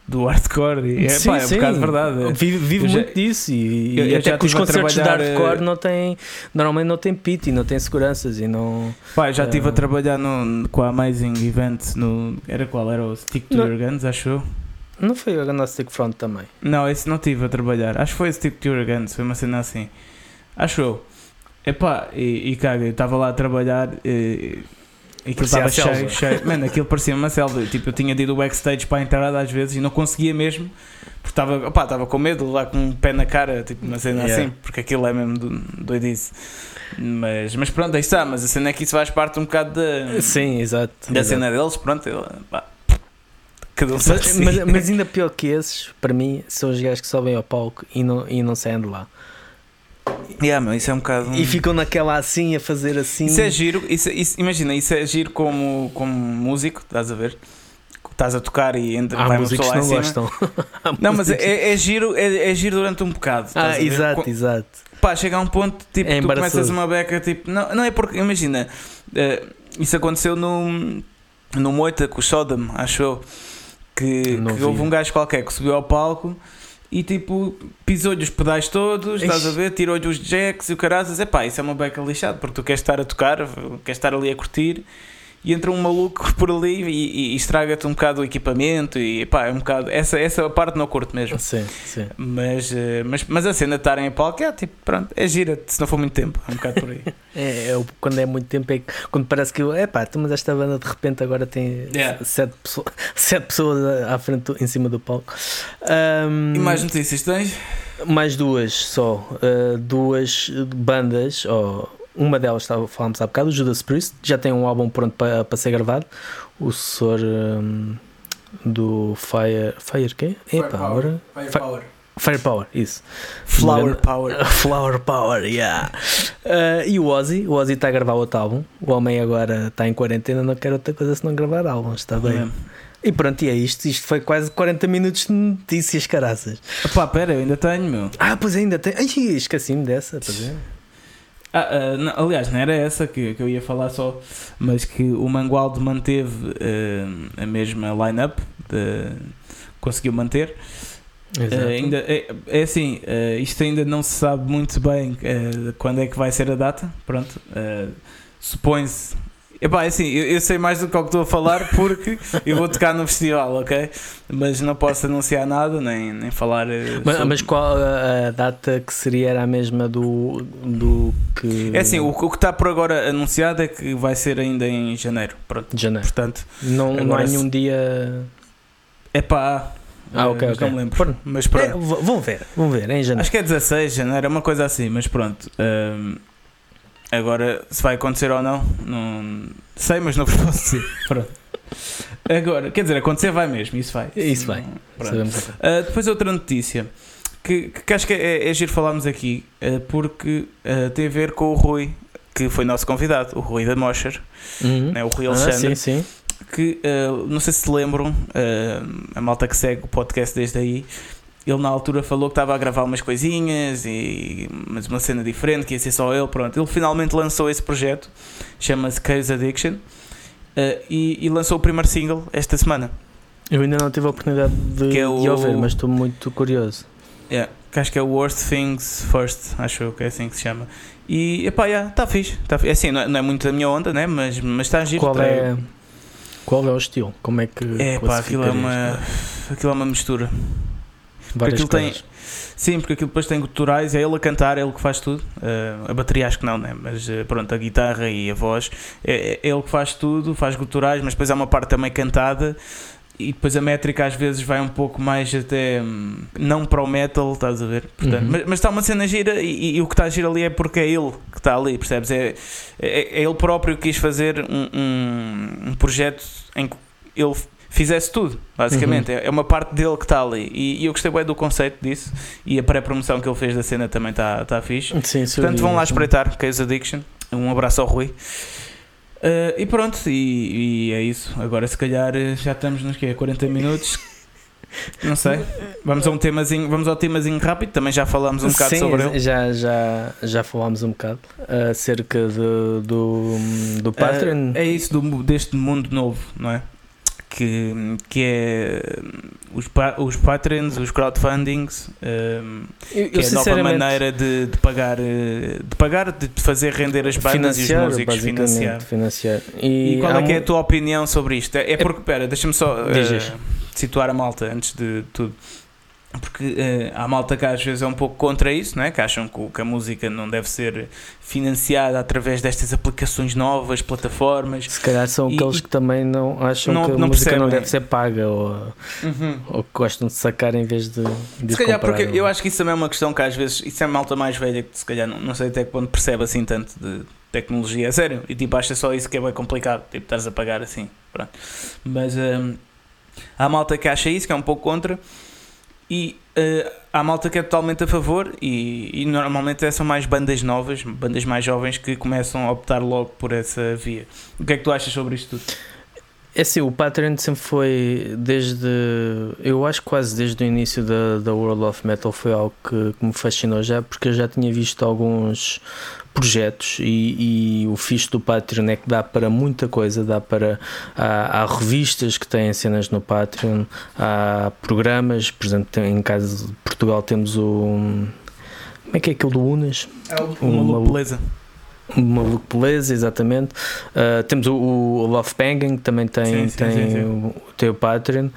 do hardcore e é, sim, pá, é um sim. bocado verdade. Vive muito já, disso e, eu, e até que os concertos de hardcore não têm, normalmente não tem pit e não tem seguranças e não. Pá, já estive uh, a eh, trabalhar no, com a Amazing Event no. Era qual? Era o Stick to não, Your Guns, achou? Não foi o Agnostic Front também? Não, esse não estive a trabalhar. Acho que foi o Stick to Your Guns, foi uma cena assim. Achou? Epá, e, e caga, eu estava lá a trabalhar. E, Aquilo estava cheio, cheio. Mano, aquilo parecia uma selva. Tipo, eu tinha de ir do backstage para a entrada às vezes e não conseguia mesmo. Porque estava, opá, estava com medo, lá com um pé na cara, tipo uma cena yeah. assim, porque aquilo é mesmo do, doidice. Mas, mas pronto, aí está. Mas a cena é que isso faz parte um bocado da, Sim, exato, da exato. cena deles. Pronto, eu, pá, cada um mas, mas, mas, ainda pior que esses, para mim, são os gajos que sobem ao palco e não, e não saem de lá. Yeah, meu, isso é um bocado. E ficam naquela assim a fazer assim. Isso é giro, isso, isso, imagina, isso é giro como, como músico, estás a ver? Estás a tocar e entra, Há vai músicos que não gostam. não, mas é, é, giro, é, é, giro durante um bocado. Ah, exato, exato. Pá, chega a um ponto, tipo, é tu começas uma beca, tipo, não, não é porque, imagina, uh, isso aconteceu no, no Moita com o Sodom, acho eu, que, que houve um gajo qualquer que subiu ao palco e tipo pisou-lhe os pedais todos, Ixi. estás a ver, tirou-lhe os jacks e o carazas, é pá, isso é uma beca lixado porque tu queres estar a tocar, queres estar ali a curtir e entra um maluco por ali e, e estraga-te um bocado o equipamento e pá, é um bocado. Essa, essa parte não curto mesmo. Sim, sim. Mas, eh, mas, mas a cena de estarem em palco é tipo, pronto, é gira se não for muito tempo, é um bocado por aí. é, é, quando é muito tempo, é quando parece que é pá, mas esta banda de repente agora tem yeah. sete, pessoas, sete pessoas à frente, em cima do palco. Um, e mais notícias tens? Mais duas só, uh, duas bandas, ou uma delas estava falamos há bocado, o Judas Priest, já tem um álbum pronto para, para ser gravado. O sucessor um, do Fire. Fire quê? Fire Epa, Power. Agora, Fire Fire, Power. Firepower, isso. Flower Power. Flower Power, yeah. Uh, e o Ozzy, o Ozzy está a gravar outro álbum. O homem agora está em quarentena, não quer outra coisa senão gravar álbuns, está bem. É. E pronto, e é isto. Isto foi quase 40 minutos de notícias, caraças. Pá, pera, eu ainda tenho, meu. Ah, pois ainda tenho. Ai, esqueci-me dessa, para ver. Ah, uh, não, aliás, não era essa que, que eu ia falar só, mas que o Mangualde manteve uh, a mesma line-up, conseguiu manter. Uh, ainda, é, é assim, isto ainda não se sabe muito bem quando é que vai ser a data. Pronto, supõe-se Epá, é assim, eu, eu, sei mais do que o que estou a falar porque eu vou tocar no festival, ok? Mas não posso anunciar nada, nem, nem falar. Eh, mas, sobre... mas qual a, data que seria era a mesma do, do que. É assim, o, o que está por agora anunciado é que vai ser ainda em janeiro. Pronto. Janeiro. Portanto, não, não há nenhum dia. É pá. Ah, ok, ok. Não me lembro. Mas pronto. É, vão ver, vão ver, em janeiro. Acho que é 16 de janeiro, é uma coisa assim, mas pronto. Um, Agora, se vai acontecer ou não, não sei, mas não vos posso dizer. Pronto. Agora, quer dizer, acontecer vai mesmo, isso vai. Isso vai. Uh, depois outra notícia que, que acho que é, é giro falarmos aqui, uh, porque uh, tem a ver com o Rui, que foi nosso convidado, o Rui da Mosher, Uhum. né, o Rui Ah, Alexandre, sim, sim. que não sei se lembram, a malta que segue o podcast desde aí, ele na altura falou que estava a gravar umas coisinhas, e, mas uma cena diferente, que ia ser só ele, pronto. Ele finalmente lançou esse projeto, chama-se Case Addiction, uh, e, e lançou o primeiro single esta semana. Eu ainda não tive a oportunidade de, é de o- ouvir, mas estou muito curioso. Yeah, que acho que é o Worst Things First, acho que é assim que se chama. E epá, está tá fixe. Tá, fi- é assim, não é, não é muito a minha onda, né? mas mas está giro. Qual tá- é, qual é o estilo? Como é que. É pá, aquilo é uma. Aquilo é uma mistura. Várias aquilo tem-. Sim, porque aquilo depois tem guturais, é ele a cantar, é ele que faz tudo. Uh, a bateria acho que não, né? Mas uh, pronto, a guitarra e a voz, é, é ele que faz tudo, faz guturais, mas depois há uma parte também cantada. E depois a métrica às vezes vai um pouco mais até hum, não para o metal, estás a ver? Portanto, Uhum. mas, mas está uma cena gira e, e o que está a gira ali é porque é ele que está ali, percebes? É, é, é ele próprio que quis fazer um, um, um projeto em que ele fizesse tudo, basicamente. Uhum. É, é uma parte dele que está ali. E, e eu gostei bem do conceito disso. E a pré-promoção que ele fez da cena também está está fixe. Sim, sim, Portanto, vão lá espreitar Case Addiction. Um abraço ao Rui. Uh, e pronto, e, e é isso. Agora, se calhar, eh, já estamos nos quê? 40 minutos. Não sei. Vamos, a um temazinho, vamos ao temazinho rápido. Também já falámos um bocado Sim, sobre ele. Já, já, já falámos um bocado acerca de, do, do Patreon. Uh, é isso do, deste mundo novo, não é? Que, que é os, pa- os patrons, os crowdfundings, um, eu, que é a nova maneira de, de pagar, eh, de pagar, de fazer render as bandas e os músicos, financiar. financiar. E, qual há é que é a tua opinião sobre isto? É, é porque, espera, deixa-me só diz. situar a malta antes de tudo. Porque eh, há malta que às vezes é um pouco contra isso, não é? que acham que, que a música não deve ser financiada através destas aplicações novas, plataformas. Se calhar são E- aqueles que também não acham Não- que a não música não deve ser paga ou, ou que gostam de sacar em vez de, de Se calhar comprar. porque eu acho que isso também é uma questão que às vezes, isso é malta mais velha que se calhar não, não sei até que ponto percebe assim tanto de tecnologia, é sério, e tipo acha só isso que é bem complicado, tipo estares a pagar assim, pronto. Mas hum, há malta que acha isso, que é um pouco contra, e eh, há malta que é totalmente a favor, e, e normalmente são mais bandas novas, bandas mais jovens que começam a optar logo por essa via. O que é que tu achas sobre isto tudo? É assim, o Patreon sempre foi desde. Eu acho quase desde o início da, da World of Metal foi algo que, que me fascinou já, porque eu já tinha visto alguns projetos e, e o fixe do Patreon é que dá para muita coisa, dá para há, há revistas que têm cenas no Patreon, há programas, por exemplo, em caso de Portugal temos o como é que é aquele do Unas? Uma Uma- beleza. O Maluco Beleza, exatamente. Uh, temos o, o Love Banging, que também tem, Sim, sim, tem, sim, sim. O, tem o Patreon.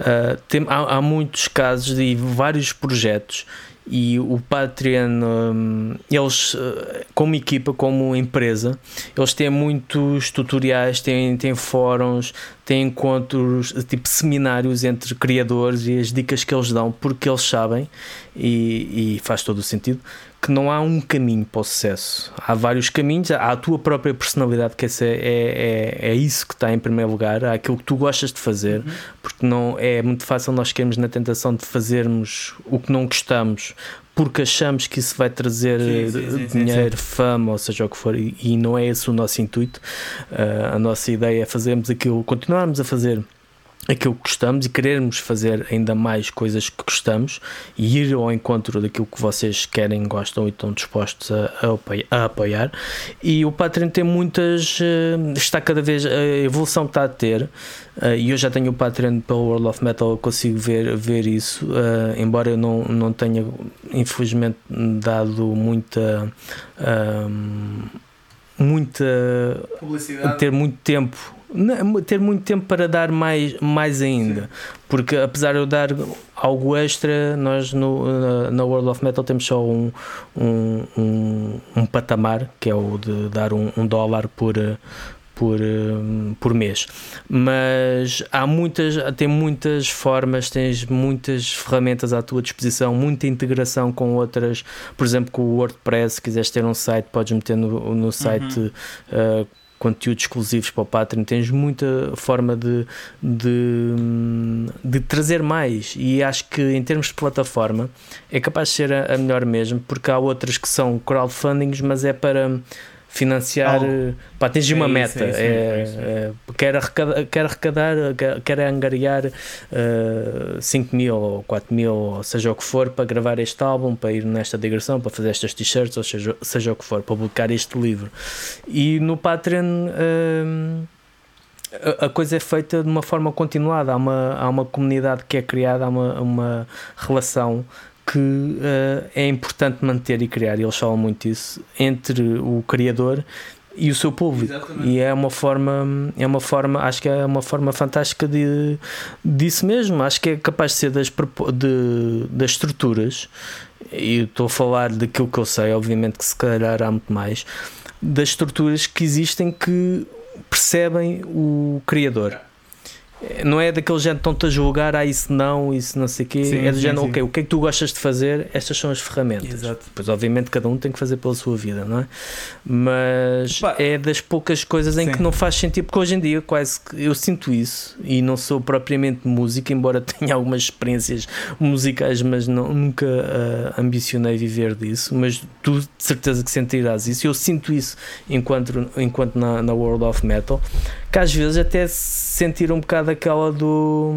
Uh, tem, há, há muitos casos de vários projetos e o Patreon, um, eles, uh, como equipa, como empresa, eles têm muitos tutoriais, têm, têm fóruns, têm encontros, tipo seminários entre criadores e as dicas que eles dão, porque eles sabem, e, e faz todo o sentido, que não há um caminho para o sucesso. Há vários caminhos, há a tua própria personalidade, que essa é, é, é isso que está em primeiro lugar, há aquilo que tu gostas de fazer, porque não é muito fácil nós cairmos na tentação de fazermos o que não gostamos. Porque achamos que isso vai trazer Sim, sim, sim, dinheiro, fama, ou seja o que for, e, e não é esse o nosso intuito. Uh, a nossa ideia é fazermos aquilo, continuarmos a fazer aquilo que gostamos e querermos fazer ainda mais coisas que gostamos e ir ao encontro daquilo que vocês querem, gostam e estão dispostos a, a apoiar, a apoiar. E o Patreon tem muitas. eh, está cada vez. A evolução que está a ter. eh, E eu já tenho o Patreon pelo World of Metal, eu consigo ver, ver isso. eh, embora eu não, não tenha, infelizmente, dado muita. ahm, muita Publicidade. ter muito tempo ter muito tempo para dar mais, mais ainda. Porque apesar de eu dar algo extra nós no, na- World of Metal temos só um, um, um, um patamar que é o de dar um, um dólar por por, por mês. Mas há muitas tem muitas formas tens muitas ferramentas à tua disposição muita integração com outras. Por exemplo com o WordPress se quiseres ter um site podes meter no, no site uh, conteúdos exclusivos para o Patreon, tens muita forma de, de, de, trazer mais. E acho que em termos de plataforma é capaz de ser a, a melhor mesmo, porque há outras que são crowdfundings, mas é para financiar oh. para atingir uma meta. É, é, é, quer, arrecadar, quer arrecadar, quer angariar uh, 5 mil ou 4 mil, ou seja o que for, para gravar este álbum, para ir nesta digressão, para fazer estas t-shirts, ou seja, seja o que for, para publicar este livro. E no Patreon. Uh, a coisa é feita de uma forma continuada, há uma, há uma comunidade que é criada, há uma, uma relação que uh, é importante manter e criar, e eles falam muito isso, entre o criador e o seu público. Exatamente. E é uma forma, é uma forma, acho que é uma forma fantástica de, disso mesmo. Acho que é capaz de ser das, de, das estruturas, e estou a falar daquilo que eu sei, obviamente que se calhar há muito mais, das estruturas que existem que percebem o criador não é daquele género que estão-te a julgar, ah, isso não, isso não sei o quê. Sim, é do sim, género, sim. ok, o que é que tu gostas de fazer? Estas são as ferramentas. Exato. Pois, obviamente, cada um tem que fazer pela sua vida, não é? Mas é das poucas coisas em que não faz sentido, porque hoje em dia, quase que eu sinto isso e não sou propriamente música, embora tenha algumas experiências musicais, mas não, nunca uh, ambicionei viver disso. Mas tu, de certeza, que sentirás isso. Eu sinto isso enquanto, enquanto na, na World of Metal que às vezes até sentir um bocado aquela do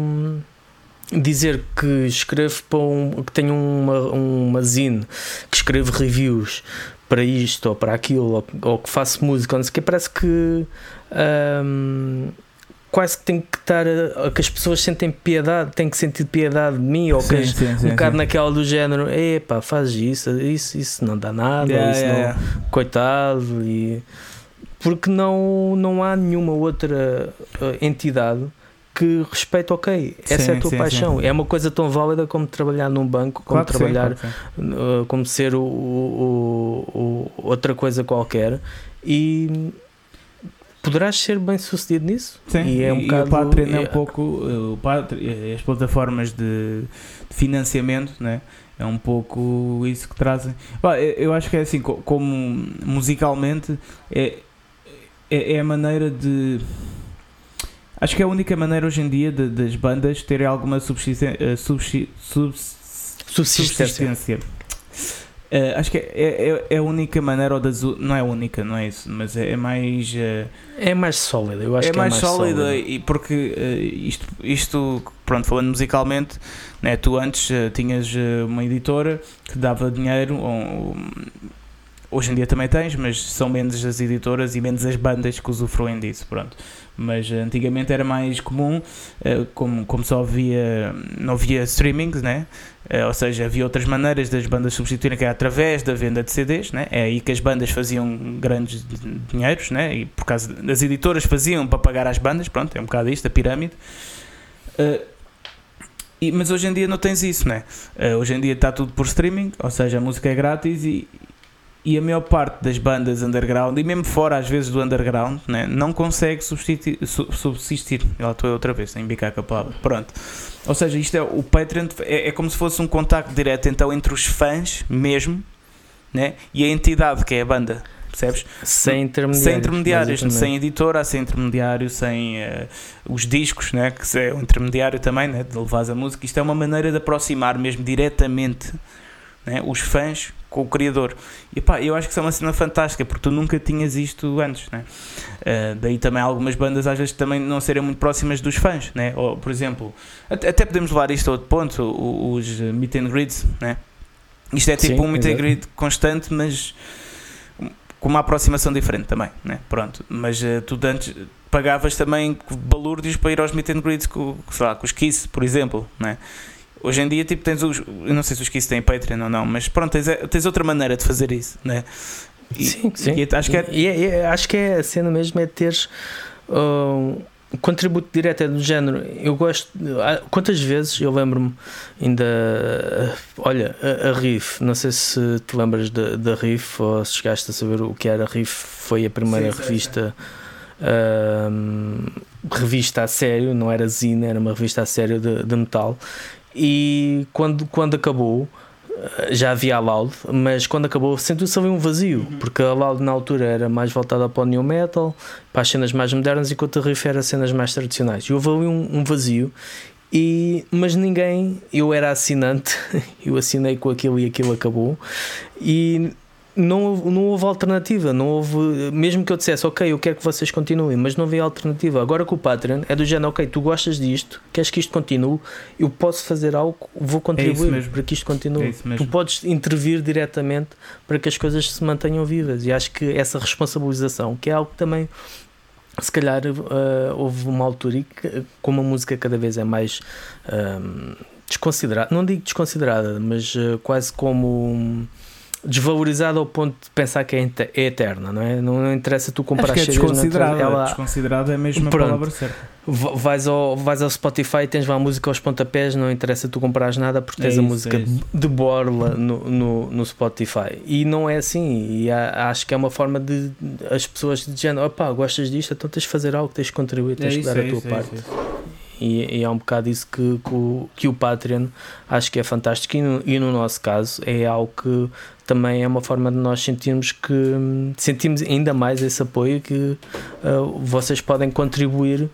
dizer que escrevo para um, que tenho uma, uma zine que escrevo reviews para isto ou para aquilo ou, ou que faço música, não sei que parece que um, quase que tem que estar a, que as pessoas sentem piedade, têm que sentir piedade de mim, ou sim, que sim, um sim, bocado naquela do género, epá, faz isso, isso, isso não dá nada, yeah, isso yeah, não, yeah. coitado, e porque não, não há nenhuma outra uh, entidade que respeite, ok, essa sim, é a tua sim, paixão. Sim. É uma coisa tão válida como trabalhar num banco, como claro trabalhar, claro uh, como ser o, o, o, outra coisa qualquer. E poderás ser bem sucedido nisso. Sim, e, é um e bocado, o Patreon é, é um pouco o Patreon, as plataformas de, de financiamento, né? é um pouco isso que trazem. Eu acho que é assim, como musicalmente é, é, é a maneira de. Acho que é a única maneira hoje em dia de, das bandas terem alguma subsistência. Eh, subsi, subsistência. Uh, acho que é, é, é, a única maneira, ou das, não é única, não é isso, mas é, é mais. Uh, é mais sólida, eu acho é que mais é mais sólida. sólida. E porque uh, isto, isto, pronto, falando musicalmente, né, tu antes tinhas uma editora que dava dinheiro, ou, Hoje em dia também tens, mas são menos as editoras e menos as bandas que usufruem disso, pronto. Mas antigamente era mais comum, eh, como, como só havia, não havia streamings, né? Eh, ou seja, havia outras maneiras das bandas substituírem, que através da venda de CDs, né? é aí que as bandas faziam grandes dinheiros, né? e por causa das editoras faziam para pagar as bandas, pronto, é um bocado isto, a pirâmide. Mas hoje em dia não tens isso, né? Hoje em dia está tudo por streaming, ou seja, a música é grátis e, e a maior parte das bandas underground, e mesmo fora às vezes do underground, né, não consegue subsistir. subsistir. Ela estou outra vez, sem bicar com a palavra. Pronto. Ou seja, isto é o Patreon é, é, como se fosse um contacto direto então entre os fãs mesmo né, e a entidade que é a banda. Percebes? Sem intermediários. Sem intermediários, sem editora, sem intermediário, sem uh, os discos, né, que é um intermediário também, né, de levar a música. Isto é uma maneira de aproximar mesmo diretamente né, os fãs com o criador. E pá, eu acho que isso é uma cena fantástica porque tu nunca tinhas isto antes, né? Uh, daí também algumas bandas às vezes também não serem muito próximas dos fãs, né? Ou, por exemplo, até, até podemos levar isto a outro ponto, os meet and greets, né? Isto é tipo Sim, um meet and greet constante, mas com uma aproximação diferente também, né? Pronto, mas uh, tu antes pagavas também balúrdios para ir aos meet and greets com, sei lá, com os Kiss, por exemplo, né? Hoje em dia, tipo, tens os. Eu não sei se os que isso têm Patreon ou não, mas pronto, tens, tens outra maneira de fazer isso, né? E, sim, sim. E acho, que é... E, e, e, acho que é a cena mesmo é teres. Uh, um contributo direto é do género. Eu gosto. Quantas vezes eu lembro-me ainda. Olha, a, a Riff, não sei se te lembras da, da Riff ou se chegaste a saber o que era. A Riff foi a primeira sim, revista. Uh, revista a sério, não era zine, era uma revista a sério de, de metal e quando, quando acabou, já havia a Loud, mas quando acabou sentiu-se ali um vazio, uhum. porque a Loud na altura era mais voltada para o new metal, para as cenas mais modernas, enquanto a Riff era cenas mais tradicionais. E houve ali um, um vazio, e, mas ninguém, eu era assinante, eu assinei com aquilo e aquilo acabou, e não, não houve alternativa, não houve, mesmo que eu dissesse, ok, eu quero que vocês continuem, mas não havia alternativa. Agora com o Patreon é do género, ok, tu gostas disto, queres que isto continue, eu posso fazer algo, vou é contribuir é para que isto continue. É tu podes intervir diretamente para que as coisas se mantenham vivas e acho que essa responsabilização, que é algo que também se calhar uh, houve uma altura e que, como a música cada vez é mais uh, desconsiderada, não digo desconsiderada, mas uh, quase como. Um, desvalorizada ao ponto de pensar que é, é eterna, não é? Não, não interessa tu comprar Acho que é desconsiderada, ela... desconsiderada é mesmo a palavra certa. Vais ao, vais ao Spotify, tens lá a música aos pontapés, não interessa tu comprares nada porque tens é isso, a música é de borla no, no, no, Spotify. E não é assim, e há, acho que é uma forma de as pessoas dizendo, opá, gostas disto, então tens de fazer algo, tens de contribuir, tens de é dar a tua é parte. E, e, é um bocado isso que, que, o, que o Patreon acho que é fantástico. E no, e no nosso caso é algo que também é uma forma de nós sentirmos que sentimos ainda mais esse apoio que uh, vocês podem contribuir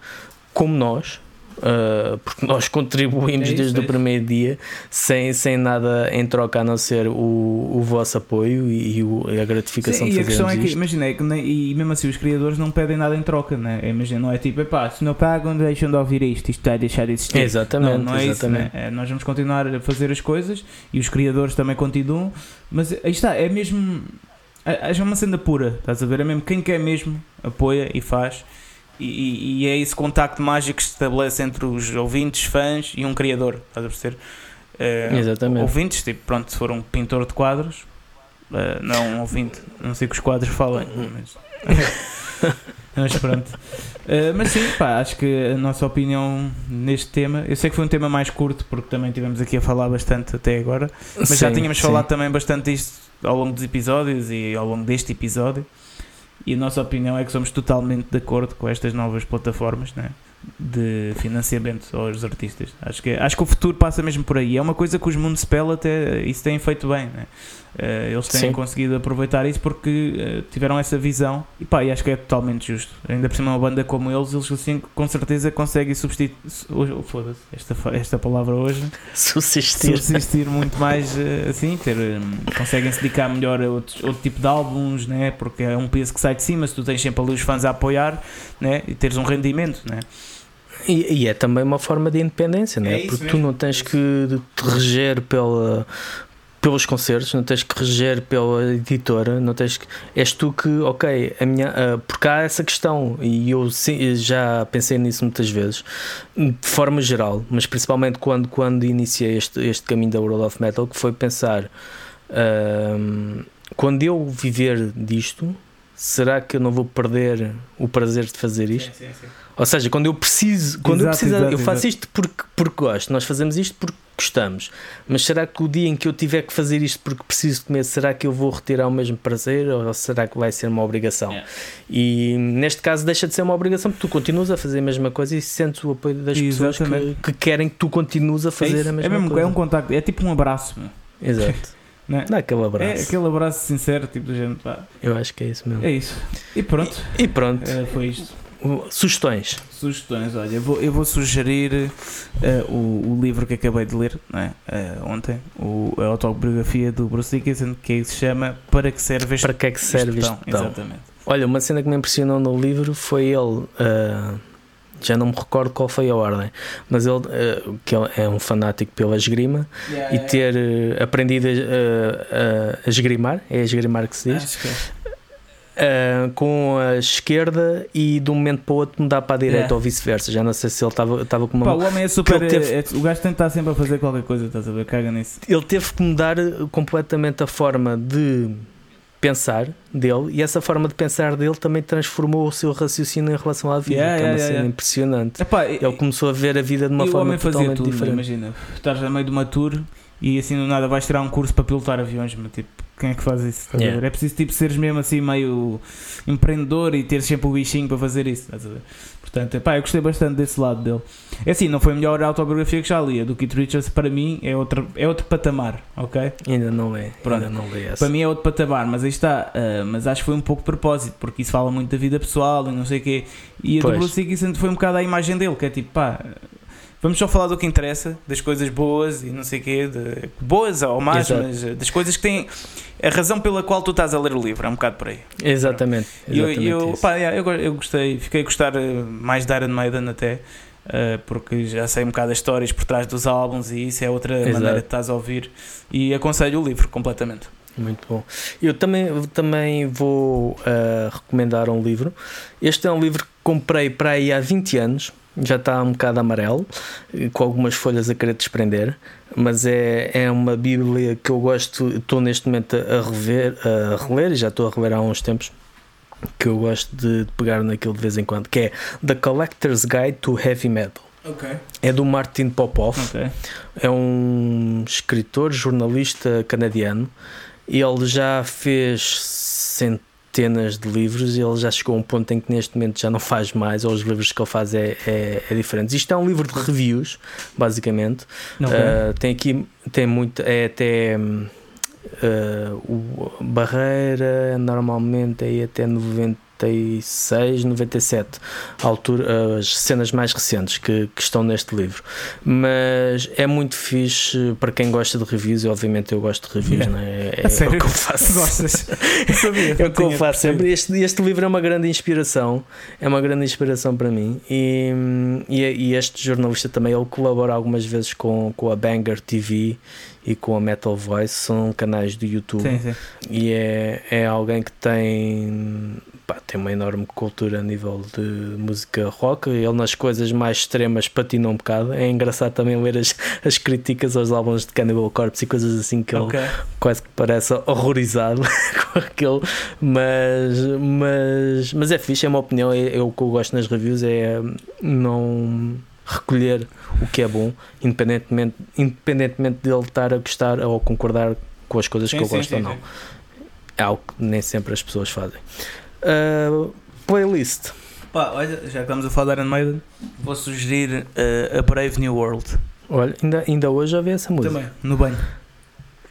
como nós Uh, porque nós contribuímos é isso, desde é o primeiro dia sem, sem nada em troca a não ser o, o vosso apoio e, e o, a gratificação Sim, de e a questão é que, imagina, é que nem, e mesmo assim os criadores não pedem nada em troca, né? imagina, não é tipo, epá, se não pagam, deixam de ouvir isto, isto vai deixar de existir. Exatamente, não, não é exatamente. isso, né? é, nós vamos continuar a fazer as coisas e os criadores também continuam, mas aí está, é mesmo. É, é uma cena pura, estás a ver? É mesmo quem quer mesmo apoia e faz. E, e, é esse contacto mágico que se estabelece entre os ouvintes, fãs e um criador, estás a perceber? Uh, Exatamente. Ouvintes, tipo, pronto, se for um pintor de quadros, uh, não um ouvinte, não sei que os quadros falem, mas, mas pronto. Uh, mas sim, pá, acho que a nossa opinião neste tema, eu sei que foi um tema mais curto, porque também tivemos aqui a falar bastante até agora, mas sim, já tínhamos sim. falado também bastante disto ao longo dos episódios e ao longo deste episódio. E a nossa opinião é que somos totalmente de acordo com estas novas plataformas né? de financiamento aos artistas. Acho que, acho que o futuro passa mesmo por aí. É uma coisa que os Municipal até isso têm feito bem. Né? Uh, eles têm Sim. conseguido aproveitar isso porque uh, tiveram essa visão e pá, e acho que é totalmente justo. Ainda por cima, uma banda como eles, eles assim, com certeza conseguem substituir. Oh, Foda-se, esta, esta palavra hoje. Subsistir. Subsistir muito mais uh, assim, ter, um, conseguem se dedicar melhor a outro, outro tipo de álbuns, né? porque é um peso que sai de cima. Se tu tens sempre ali os fãs a apoiar né? e teres um rendimento. Né? E, e, é também uma forma de independência, né? É porque mesmo. tu não tens que te reger pela, pelos concertos, não tens que reger pela editora, não tens que. És tu que, ok, a minha. Uh, porque há essa questão, e eu sim, já pensei nisso muitas vezes, de forma geral, mas principalmente quando, quando iniciei este, este caminho da World of Metal, que foi pensar. Uh, quando eu viver disto, será que eu não vou perder o prazer de fazer isto? Sim, sim, sim. Ou seja, quando eu preciso, quando exato, eu preciso, exato, eu faço exato. isto porque, porque gosto, nós fazemos isto porque gostamos. Mas será que o dia em que eu tiver que fazer isto porque preciso comer, será que eu vou retirar o mesmo prazer ou será que vai ser uma obrigação? É. E neste caso deixa de ser uma obrigação porque tu continuas a fazer a mesma coisa e sentes o apoio das pessoas que, que, querem que tu continues a fazer é a mesma é mesmo, coisa. É um contacto, é tipo um abraço. Meu. Exato. Não é? Dá aquele abraço. É aquele abraço sincero, tipo de gente. Pá. Eu acho que é isso mesmo. É isso. E pronto. E, e pronto. É, foi isto. Sugestões. Sugestões, olha, eu vou, eu vou sugerir uh, o, o, livro que acabei de ler é? uh, ontem, o, a autobiografia do Bruce Dickinson, que se chama Para que serve este Para que é que serve este Exatamente. Olha, uma cena que me impressionou no livro foi ele. Uh, já não me recordo qual foi a ordem, mas ele, que é um fanático pela esgrima yeah, e ter aprendido a, a, a, esgrimar, é a esgrimar que se diz, uh, com a esquerda e de um momento para o outro mudar para a direita yeah. ou vice-versa. Já não sei se ele estava com uma. Pá, o homem é super. Teve... É, o gajo tem que estar sempre a fazer qualquer coisa, estás a ver? Caga nisso. Ele teve que mudar completamente a forma de pensar dele e essa forma de pensar dele também transformou o seu raciocínio em relação à vida, yeah, que é uma yeah, cena impressionante. Epá, ele começou a ver a vida de uma forma totalmente tudo, diferente. Imagina, estás a meio de uma tour e assim do nada vais tirar um curso para pilotar aviões, mas tipo quem é que faz isso? Yeah. É preciso tipo seres mesmo assim meio empreendedor e ter sempre o bichinho para fazer isso. Estás a ver? Portanto, pá, eu gostei bastante desse lado dele. É assim, não foi a melhor autobiografia que já li. A do Keith Richards para mim é outro, é outro patamar, ok? Ainda não é. Pronto. Ainda não li essa. Para mim é outro patamar, mas aí está. ah, mas acho que foi um pouco de propósito, porque isso fala muito da vida pessoal e não sei o quê. E a do Pois. Bruce Dickinson foi um bocado a imagem dele, que é tipo, pá, vamos só falar do que interessa, das coisas boas e não sei o quê, de, boas ou más, Exato. mas ah, das coisas que têm a razão pela qual tu estás a ler o livro, é um bocado por aí. Exatamente. Eu, exatamente eu, isso. pá, yeah, eu, eu gostei, fiquei a gostar ah, mais de Iron Maiden até. ah, porque já sei um bocado as histórias por trás dos álbuns e isso é outra Exato. maneira de estás a ouvir e aconselho o livro completamente. Muito bom. Eu também, também vou ah, recomendar um livro. Este é um livro que comprei para aí há 20 anos. Já está um bocado amarelo, com algumas folhas a querer desprender, mas é, é uma Bíblia que eu gosto. Estou neste momento a rever, a reler, e já estou a reler há uns tempos. Que eu gosto de, de pegar naquilo de vez em quando, que é The Collector's Guide to Heavy Metal. Ok. É do Martin Popoff. Ok. É um escritor, jornalista canadiano. Ele já fez centenas de livros e ele já chegou a um ponto em que neste momento já não faz mais, ou os livros que ele faz é, é, é diferente. Isto é um livro de reviews, basicamente. Uh, tem aqui, tem muito, é até uh, o Barreira normalmente é até 96, 97, a altura, as cenas mais recentes que, que estão neste livro. Mas é muito fixe para quem gosta de reviews, e obviamente eu gosto de reviews, Yeah. não é? É, é o que eu faço. Gostas? Eu sabia. É o que eu faço sempre. Este, este livro é uma grande inspiração. É uma grande inspiração para mim. E, e, e este jornalista também ele colabora algumas vezes com, com a Banger TV e com a Metal Voice. São canais do YouTube. Sim, sim. E é, é alguém que tem, pá, tem uma enorme cultura a nível de música rock. Ele nas coisas mais extremas patina um bocado. É engraçado também ler as, as críticas aos álbuns de Cannibal Corpse e coisas assim que ele Ok. quase que parece horrorizado com aquele, mas, mas, mas é fixe, é uma opinião. É, é o que eu gosto nas reviews é não recolher o que é bom, independentemente, independentemente dele estar a gostar ou concordar com as coisas Sim, que eu sim, gosto sim, ou não. É algo que nem sempre as pessoas fazem. Uh, playlist. Pá, olha, já que estamos a falar de Iron Maiden, vou sugerir uh, a Brave New World. Olha, ainda, ainda hoje ouvi essa música. Também, no banho.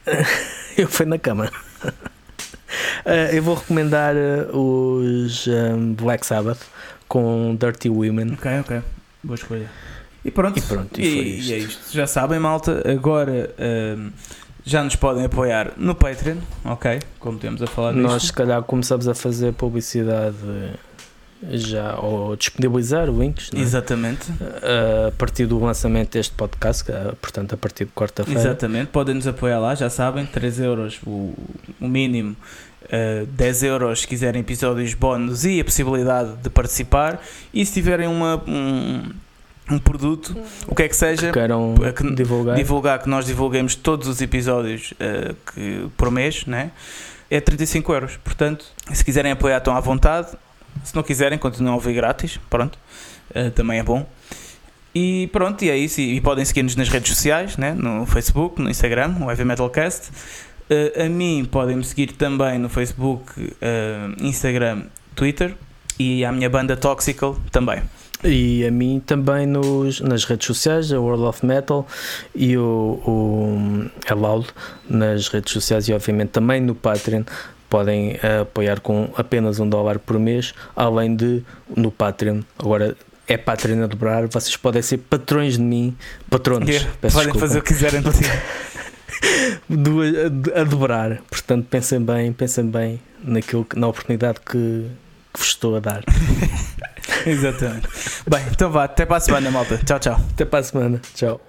Eu fui na cama. Uh, eu vou recomendar os um, Black Sabbath com Dirty Women. Ok, ok. Boa escolha. E pronto. E pronto, e E, e é isto. Já sabem, malta. Agora um, já nos podem apoiar no Patreon, ok? Como temos a falar disto. Nós, se calhar, começamos a fazer publicidade já, ou disponibilizar links não é? Exatamente. A partir do lançamento deste podcast, portanto, a partir de quarta-feira. Exatamente. Podem nos apoiar lá, já sabem. 3 euros o, o mínimo. Uh, 10 euros se quiserem episódios bónus e a possibilidade de participar. E se tiverem uma, um, um produto, o que é que seja, Queiram É que- divulgar. divulgar que nós divulguemos todos os episódios uh, que, por mês, né? é 35 euros. Portanto, se quiserem apoiar, estão à vontade. Se não quiserem, continuam a ouvir grátis. Pronto, Uh, também é bom. E pronto, e é isso. E, e podem seguir-nos nas redes sociais, né? no Facebook, no Instagram, o Heavy Metalcast. Uh, a mim podem me seguir também no Facebook, Instagram, Twitter e à minha banda Toxical também. E a mim também nos, nas redes sociais, a World of Metal e o, o a Loud nas redes sociais. E obviamente também no Patreon podem eh, apoiar com apenas um dólar por mês, além de no Patreon, agora é Patreon a dobrar, vocês podem ser patrões de mim, patronos, Yeah, podem desculpa, fazer o que quiserem a, a dobrar, portanto pensem bem, pensem bem naquilo que, na oportunidade que, que vos estou a dar. Exatamente. Bem, então vá, até para a semana, malta. Tchau, tchau. Até para a semana, tchau.